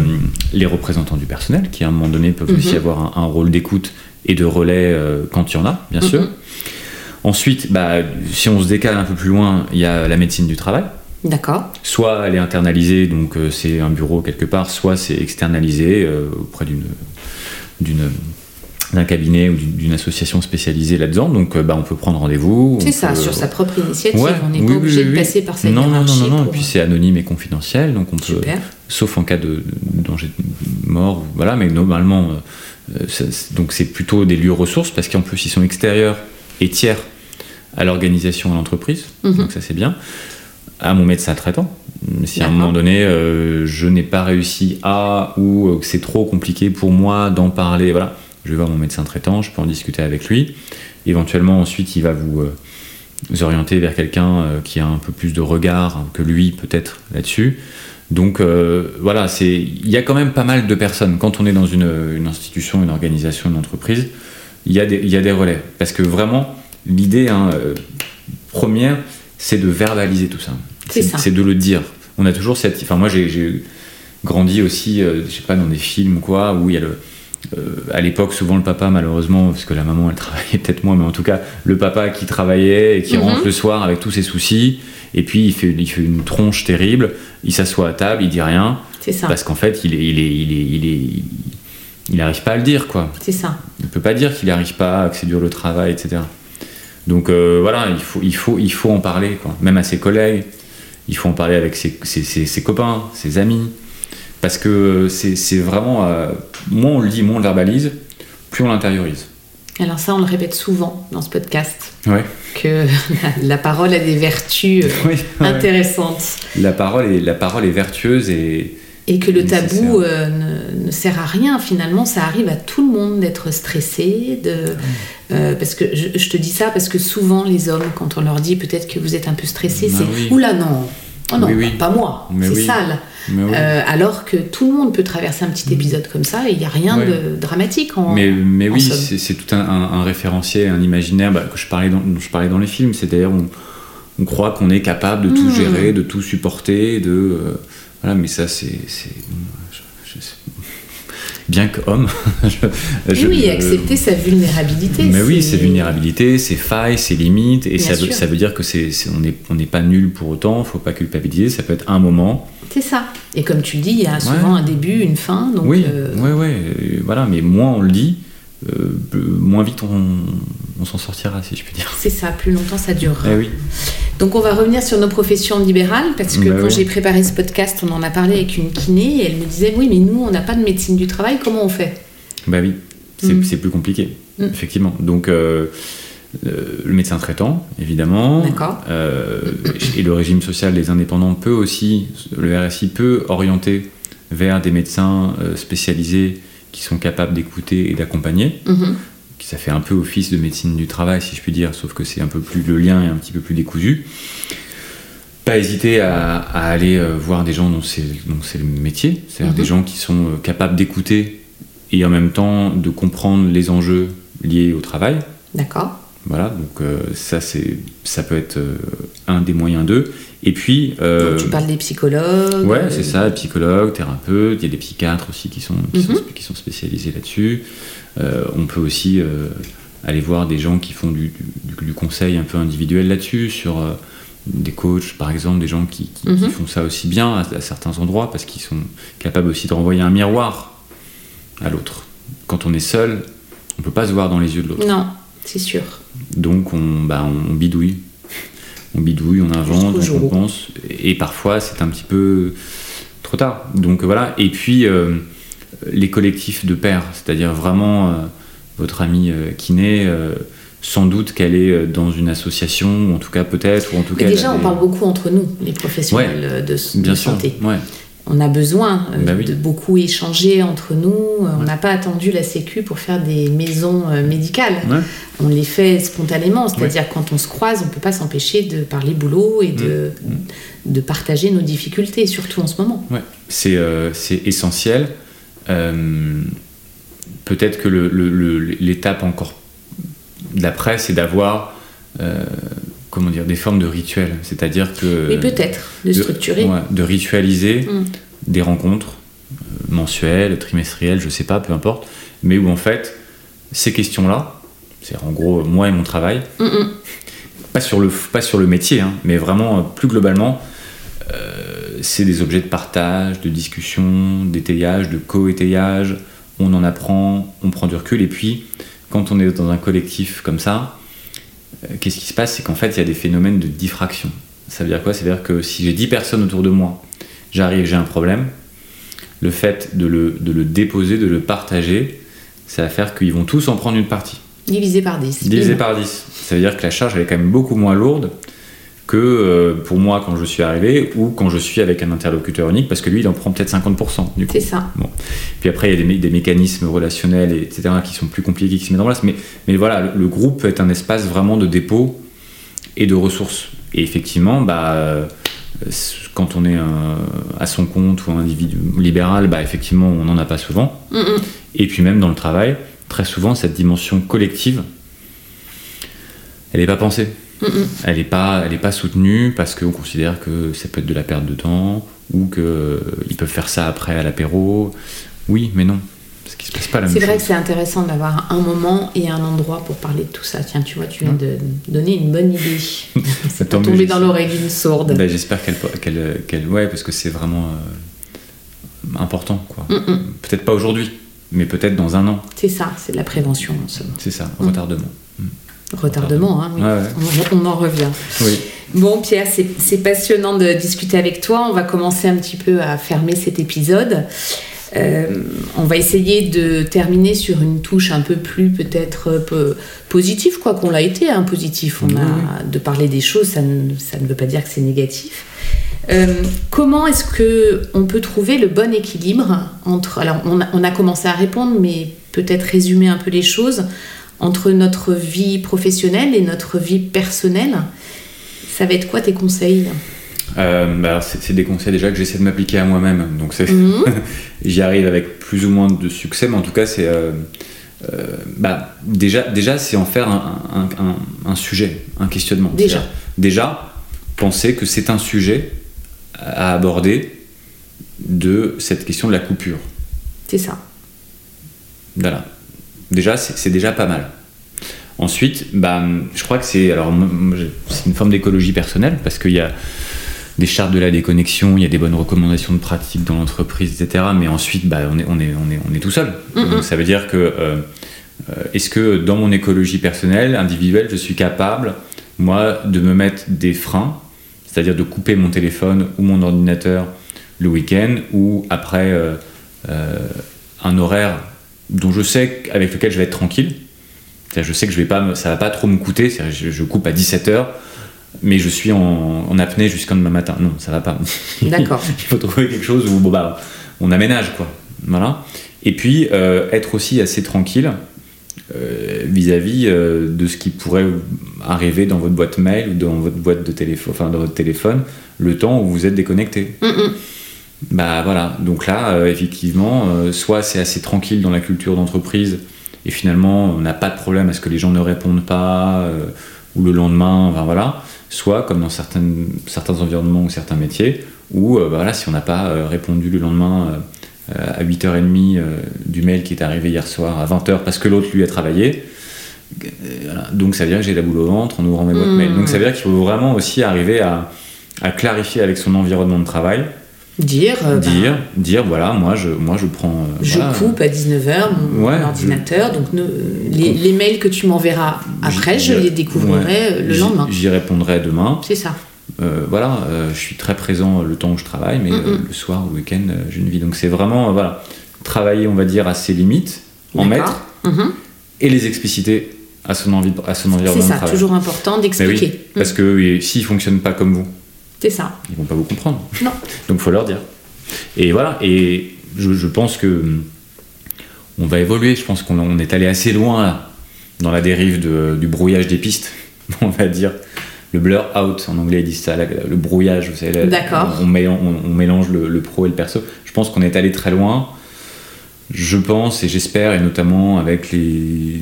les représentants du personnel qui à un moment donné peuvent aussi mhm. avoir un, rôle d'écoute et de relais quand il y en a, bien sûr. Mhm. Ensuite, bah, si on se décale un peu plus loin, il y a la médecine du travail. D'accord. Soit elle est internalisée, donc euh, c'est un bureau quelque part, soit c'est externalisé euh, auprès d'une, d'une, d'un cabinet ou d'une association spécialisée là-dedans. Donc euh, bah, on peut prendre rendez-vous. C'est ça, sur sa propre initiative. on n'est pas obligé de passer par cette non, non, non, non, non. Et puis c'est anonyme et confidentiel, donc on peut, sauf en cas de, danger de mort, voilà. Mais normalement, donc c'est plutôt des lieux ressources parce qu'en plus ils sont extérieurs et tiers à l'organisation à l'entreprise. Mhm. Donc ça c'est bien à mon médecin traitant. Si à un moment donné, euh, je n'ai pas réussi à ou euh, que c'est trop compliqué pour moi d'en parler, voilà, je vais voir mon médecin traitant, je peux en discuter avec lui. Éventuellement, ensuite, il va vous, euh, orienter vers quelqu'un qui a un peu plus de regard que lui, peut-être là-dessus. Donc voilà, c'est il y a quand même pas mal de personnes. Quand on est dans une, institution, une organisation, une entreprise, il y, a des, il y a des relais. Parce que vraiment, l'idée hein, première, c'est de verbaliser tout ça. C'est de le dire. On a toujours cette. Enfin, moi, j'ai grandi aussi, euh, je sais pas, dans des films ou quoi, où il y a le. Euh, à l'époque, souvent le papa, malheureusement, parce que la maman elle travaillait peut-être moins, mais en tout cas, le papa qui travaillait et qui mhm. rentre le soir avec tous ses soucis, et puis il fait, il fait une tronche terrible, il s'assoit à table, il dit rien. C'est ça. Parce qu'en fait, il est, il est, il est, il est, il n'arrive pas à le dire, quoi. C'est ça. Il peut pas dire qu'il n'arrive pas, que c'est dur le travail, etc. Donc euh, voilà, il faut, il, faut, il faut en parler, quoi. même à ses collègues, il faut en parler avec ses, copains, ses amis, parce que c'est vraiment, euh, moins on le dit, moins on le verbalise, plus on l'intériorise. Alors ça, on le répète souvent dans ce podcast, ouais. que la, parole a des vertus euh, intéressantes. La parole, est, la parole est vertueuse et, et que le tabou euh, ne, sert à rien. Finalement ça arrive à tout le monde d'être stressé de euh, parce que je, te dis ça parce que souvent les hommes quand on leur dit peut-être que vous êtes un peu stressé bah c'est oula non. Oh non pas moi. C'est sale. Euh, alors que tout le monde peut traverser un petit mm. épisode comme ça et il n'y a rien de dramatique en mais, mais oui c'est tout un, un, référentiel un imaginaire bah, que je parlais dans, dont je parlais dans les films. C'est d'ailleurs on, on, croit qu'on est capable de tout mm. gérer de tout supporter de voilà, mais ça, c'est. Bien qu'homme. oui, accepter sa vulnérabilité. Mais oui, sa vulnérabilité, ses failles, ses limites. Et ça veut, ça veut, dire que c'est, on n'est on pas nul pour autant, faut pas culpabiliser, ça peut être un moment. C'est ça. Et comme tu le dis, il y a souvent un début, une fin. Donc oui, euh... ouais, ouais. Voilà, mais moins on le dit, euh, moins vite on, s'en sortira, si je puis dire. C'est ça, plus longtemps ça durera. Eh oui. Donc on va revenir sur nos professions libérales, parce que bah quand j'ai préparé ce podcast, on en a parlé avec une kiné, et elle me disait, oui, mais nous, on n'a pas de médecine du travail, comment on fait? Bah oui, c'est mm. plus compliqué, mm. effectivement. Donc... Euh, euh, le médecin traitant, évidemment. D'accord. et le régime social des indépendants peut aussi, le RSI peut orienter vers des médecins spécialisés qui sont capables d'écouter et d'accompagner. Mhm. Ça fait un peu office de médecine du travail, si je puis dire, sauf que c'est un peu plus le lien est un petit peu plus décousu. Pas hésiter à, aller euh, voir des gens dont c'est le métier, c'est-à-dire des mhm. gens qui sont euh, capables d'écouter et en même temps de comprendre les enjeux liés au travail. D'accord. Voilà, donc euh, ça, c'est, ça peut être un des moyens d'eux. Et puis. Euh, tu parles des psychologues Ouais, c'est ça, psychologues, thérapeutes, il y a des psychiatres aussi qui sont, qui, sont, mhm. spécialisés là-dessus. Euh, on peut aussi euh, aller voir des gens qui font du, du, conseil un peu individuel là-dessus, sur des coachs par exemple, des gens qui, qui, mhm. font ça aussi bien à, certains endroits parce qu'ils sont capables aussi de renvoyer un miroir à l'autre. Quand on est seul, on peut pas se voir dans les yeux de l'autre. Non, c'est sûr. Donc on, bah, on bidouille on bidouille, on invente, on pense, et parfois c'est un petit peu trop tard. Donc voilà, et puis euh, les collectifs de pairs, c'est-à-dire vraiment, euh, votre amie kiné sans doute qu'elle est dans une association, ou en tout cas peut-être, ou en tout cas. déjà, on parle beaucoup entre nous, les professionnels de, bien santé. Sûr, ouais on a besoin euh, bah de beaucoup échanger entre nous. Euh, on n'a pas attendu la Sécu pour faire des maisons euh, médicales. On les fait spontanément, c'est-à-dire quand on se croise, on ne peut pas s'empêcher de parler boulot et de, mm. de partager nos difficultés, surtout en ce moment. Ouais. C'est essentiel. Peut-être que l'étape encore d'après, c'est d'avoir comment dire, des formes de rituels. C'est-à-dire que. Oui, peut-être, de structurer. De, ritualiser mm. des rencontres euh, mensuelles, trimestrielles, je sais pas, peu importe, mais où en fait, ces questions-là, c'est en gros moi et mon travail, pas sur le, pas sur le métier, hein, mais vraiment euh, plus globalement, euh, c'est des objets de partage, de discussion, d'étayage, de co-étayage. On en apprend, on prend du recul, et puis quand on est dans un collectif comme ça, qu'est-ce qui se passe? C'est qu'en fait, il y a des phénomènes de diffraction. Ça veut dire quoi? C'est-à-dire que si j'ai 10 personnes autour de moi, j'arrive, j'ai un problème, le fait de le, de le, déposer, de le partager, ça va faire qu'ils vont tous en prendre une partie. Divisé par 10. Divisé par 10. Ça veut dire que la charge, elle est quand même beaucoup moins lourde que euh, pour moi quand je suis arrivé ou quand je suis avec un interlocuteur unique parce que lui il en prend peut-être 50% du coup. C'est ça. Bon. Puis après il y a des, des, mécanismes relationnels etc qui sont plus compliqués qui se mettent en place mais, mais voilà le, groupe peut être un espace vraiment de dépôt et de ressources et effectivement bah euh, quand on est à son compte ou un individu libéral bah effectivement on n'en a pas souvent et puis même dans le travail très souvent cette dimension collective elle n'est pas pensée elle n'est pas, elle pas soutenue parce qu'on considère que ça peut être de la perte de temps ou qu'ils euh, peuvent faire ça après à l'apéro. Oui, mais non. Parce qu'il se passe pas la même C'est vrai que c'est intéressant d'avoir un moment et un endroit pour parler de tout ça. Tiens, tu vois, tu viens de donner une bonne idée. ça tomber dans l'oreille d'une sourde. Bah, j'espère qu'elle, qu'elle, ouais, parce que c'est vraiment euh, important, quoi. Peut-être pas aujourd'hui, mais peut-être dans un an. C'est ça, c'est de la prévention en C'est ça, retardement. Retardement, hein, On, en revient. Oui. Bon, Pierre, c'est passionnant de discuter avec toi. On va commencer un petit peu à fermer cet épisode. Euh, on va essayer de terminer sur une touche un peu plus peut-être positive, quoi qu'on l'a été, hein, positif. On a de parler des choses, ça ne, ça ne veut pas dire que c'est négatif. Euh, comment est-ce que on peut trouver le bon équilibre entre alors on a, on a commencé à répondre, mais peut-être résumer un peu les choses entre notre vie professionnelle et notre vie personnelle. Ça va être quoi tes conseils? Euh, bah c'est des conseils déjà que j'essaie de m'appliquer à moi-même. Donc mhm. j'y arrive avec plus ou moins de succès, mais en tout cas c'est euh, euh, bah, déjà déjà c'est en faire un, un, sujet, un questionnement. Déjà. Déjà penser que c'est un sujet à aborder de cette question de la coupure. C'est ça. Voilà. Déjà, c'est déjà pas mal. Ensuite, bah, je crois que c'est alors c'est une forme d'écologie personnelle parce qu'il y a des chartes de la déconnexion, il y a des bonnes recommandations de pratique dans l'entreprise, etc. Mais ensuite, bah, on, est, on, est, on, est, on est tout seul. Donc ça veut dire que euh, euh, est-ce que dans mon écologie personnelle, individuelle, je suis capable, moi, de me mettre des freins, c'est-à-dire de couper mon téléphone ou mon ordinateur le week-end ou après euh, un horaire dont je sais avec lequel je vais être tranquille. Je sais que je vais pas, ça va pas trop me coûter. Je, je coupe à 17h, mais je suis en, apnée jusqu'à demain matin. Non, ça va pas. D'accord. Il faut trouver quelque chose où bon, bah, on aménage. quoi. Voilà. Et puis, euh, être aussi assez tranquille euh, vis-à-vis euh, de ce qui pourrait arriver dans votre boîte mail ou dans votre boîte de téléphone, enfin dans votre téléphone, le temps où vous êtes déconnecté. Bah voilà, donc là, euh, effectivement, euh, soit c'est assez tranquille dans la culture d'entreprise et finalement on n'a pas de problème à ce que les gens ne répondent pas euh, ou le lendemain, enfin voilà, soit comme dans certaines, certains environnements ou certains métiers où bah voilà, si on n'a pas répondu le lendemain à 8h30 du mail qui est arrivé hier soir à 20h parce que l'autre lui a travaillé, donc ça veut dire que j'ai la boule au ventre en ouvrant mes boîtes mmh. mail. Donc ça veut dire qu'il faut vraiment aussi arriver à, à clarifier avec son environnement de travail Dire, euh, dire, bah, dire, voilà, moi je, moi je prends. Euh, je coupe à 19h mon, ordinateur, donc les, mails que tu m'enverras après, je les découvrirai euh, le lendemain. J'y répondrai demain. C'est ça. voilà, je suis très présent le temps où je travaille, mais le soir ou le week-end, j'ai une vie. Donc c'est vraiment, voilà, travailler, on va dire, à ses limites, en mettre, et les expliciter à son, envie, à son environnement. C'est ça, toujours important d'expliquer. Oui, parce que s'ils ne fonctionnent pas comme vous, c'est ça. Ils vont pas vous comprendre. Non. Donc il faut leur dire. Et voilà, et je, pense que on va évoluer. Je pense qu'on est allé assez loin dans la dérive du brouillage des pistes, on va dire. Le blur out, en anglais ils disent ça, le brouillage, vous savez. D'accord. On, on, mélange le, pro et le perso. Je pense qu'on est allé très loin. Je pense et j'espère, et notamment avec les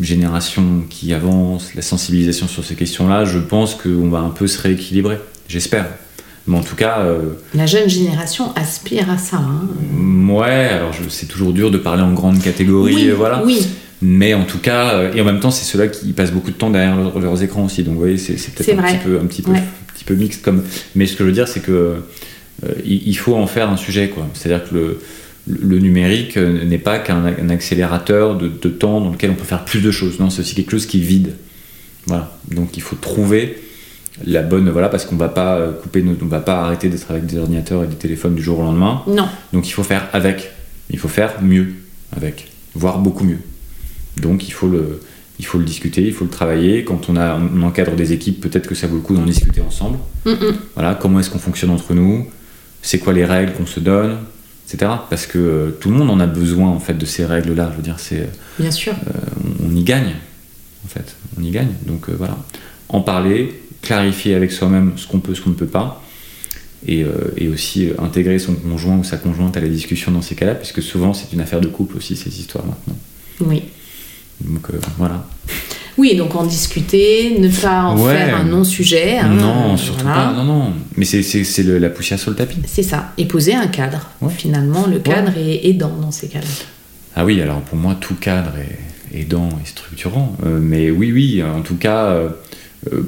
générations qui avancent, la sensibilisation sur ces questions-là, je pense qu'on va un peu se rééquilibrer. J'espère. Mais en tout cas. Euh, la jeune génération aspire à ça. Hein. Ouais, alors c'est toujours dur de parler en grande catégorie, oui, voilà. Oui. Mais en tout cas, euh, et en même temps, c'est ceux-là qui passent beaucoup de temps derrière leurs, écrans aussi. Donc, vous voyez, c'est peut-être un, petit peu, un, petit peu, petit peu mixte. Comme... Mais ce que je veux dire, c'est que euh, il faut en faire un sujet. quoi. C'est-à-dire que le, le numérique n'est pas qu'un accélérateur de, de, temps dans lequel on peut faire plus de choses. Non, c'est aussi quelque chose qui vide. Voilà. Donc, il faut trouver la bonne voilà parce qu'on va pas euh, couper on va pas arrêter d'être avec des ordinateurs et des téléphones du jour au lendemain. Non. Donc il faut faire avec. Il faut faire mieux avec voire beaucoup mieux. Donc il faut le il faut le discuter il faut le travailler. Quand on a on encadre des équipes peut-être que ça vaut le coup d'en discuter ensemble. Voilà comment est-ce qu'on fonctionne entre nous? C'est quoi les règles qu'on se donne? Etc parce que euh, tout le monde en a besoin en fait de ces règles là je veux dire c'est bien sûr. euh, on, y gagne en fait. On y gagne. Donc voilà. En parler clarifier avec soi-même ce qu'on peut, ce qu'on ne peut pas, et, euh, aussi euh, intégrer son conjoint ou sa conjointe à la discussion dans ces cas-là, puisque souvent c'est une affaire de couple aussi, ces histoires maintenant. Oui. Donc euh, voilà. Oui, donc en discuter, ne pas en faire un non-sujet. Hein, non, surtout pas. Non, non. Mais c'est la poussière sur le tapis. C'est ça. Et poser un cadre. Finalement, le cadre est aidant dans ces cas-là. Ah oui, alors pour moi, tout cadre est aidant et structurant. mais oui, oui, en tout cas,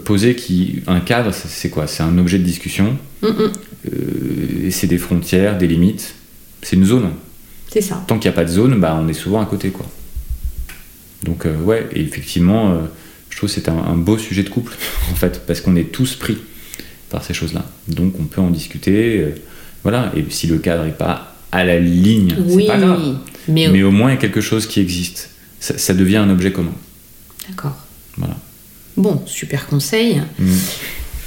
poser qui un cadre c'est quoi? C'est un objet de discussion euh, c'est des frontières des limites. C'est une zone. C'est ça. Tant qu'il n'y a pas de zone bah on est souvent à côté quoi. Donc euh, ouais et effectivement je trouve que c'est un, beau sujet de couple en fait parce qu'on est tous pris par ces choses là donc on peut en discuter voilà. Et si le cadre n'est pas à la ligne c'est pas grave. mais, au... moins il y a quelque chose qui existe. Ça, ça devient un objet commun. D'accord. Voilà Bon, super conseil. Mm.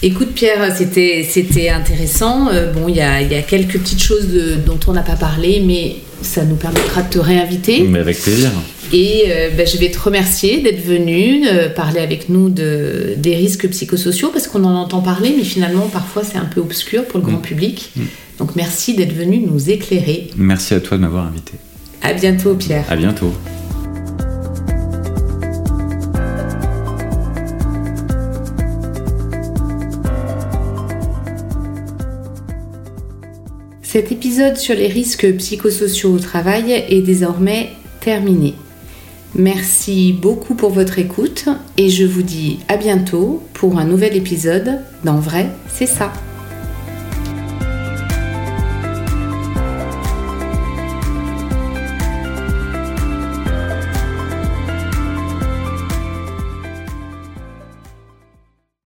Écoute Pierre, c'était, c'était intéressant. Euh, bon, il y a, y a, quelques petites choses dont on n'a pas parlé, mais ça nous permettra de te réinviter. Mais avec plaisir. Et euh, ben, je vais te remercier d'être venu euh, parler avec nous de, des risques psychosociaux, parce qu'on en entend parler, mais finalement parfois c'est un peu obscur pour le grand mm. public. Mm. Donc merci d'être venu nous éclairer. Merci à toi de m'avoir invité. À bientôt Pierre. À bientôt. Cet épisode sur les risques psychosociaux au travail est désormais terminé. Merci beaucoup pour votre écoute et je vous dis à bientôt pour un nouvel épisode d'En vrai, c'est ça.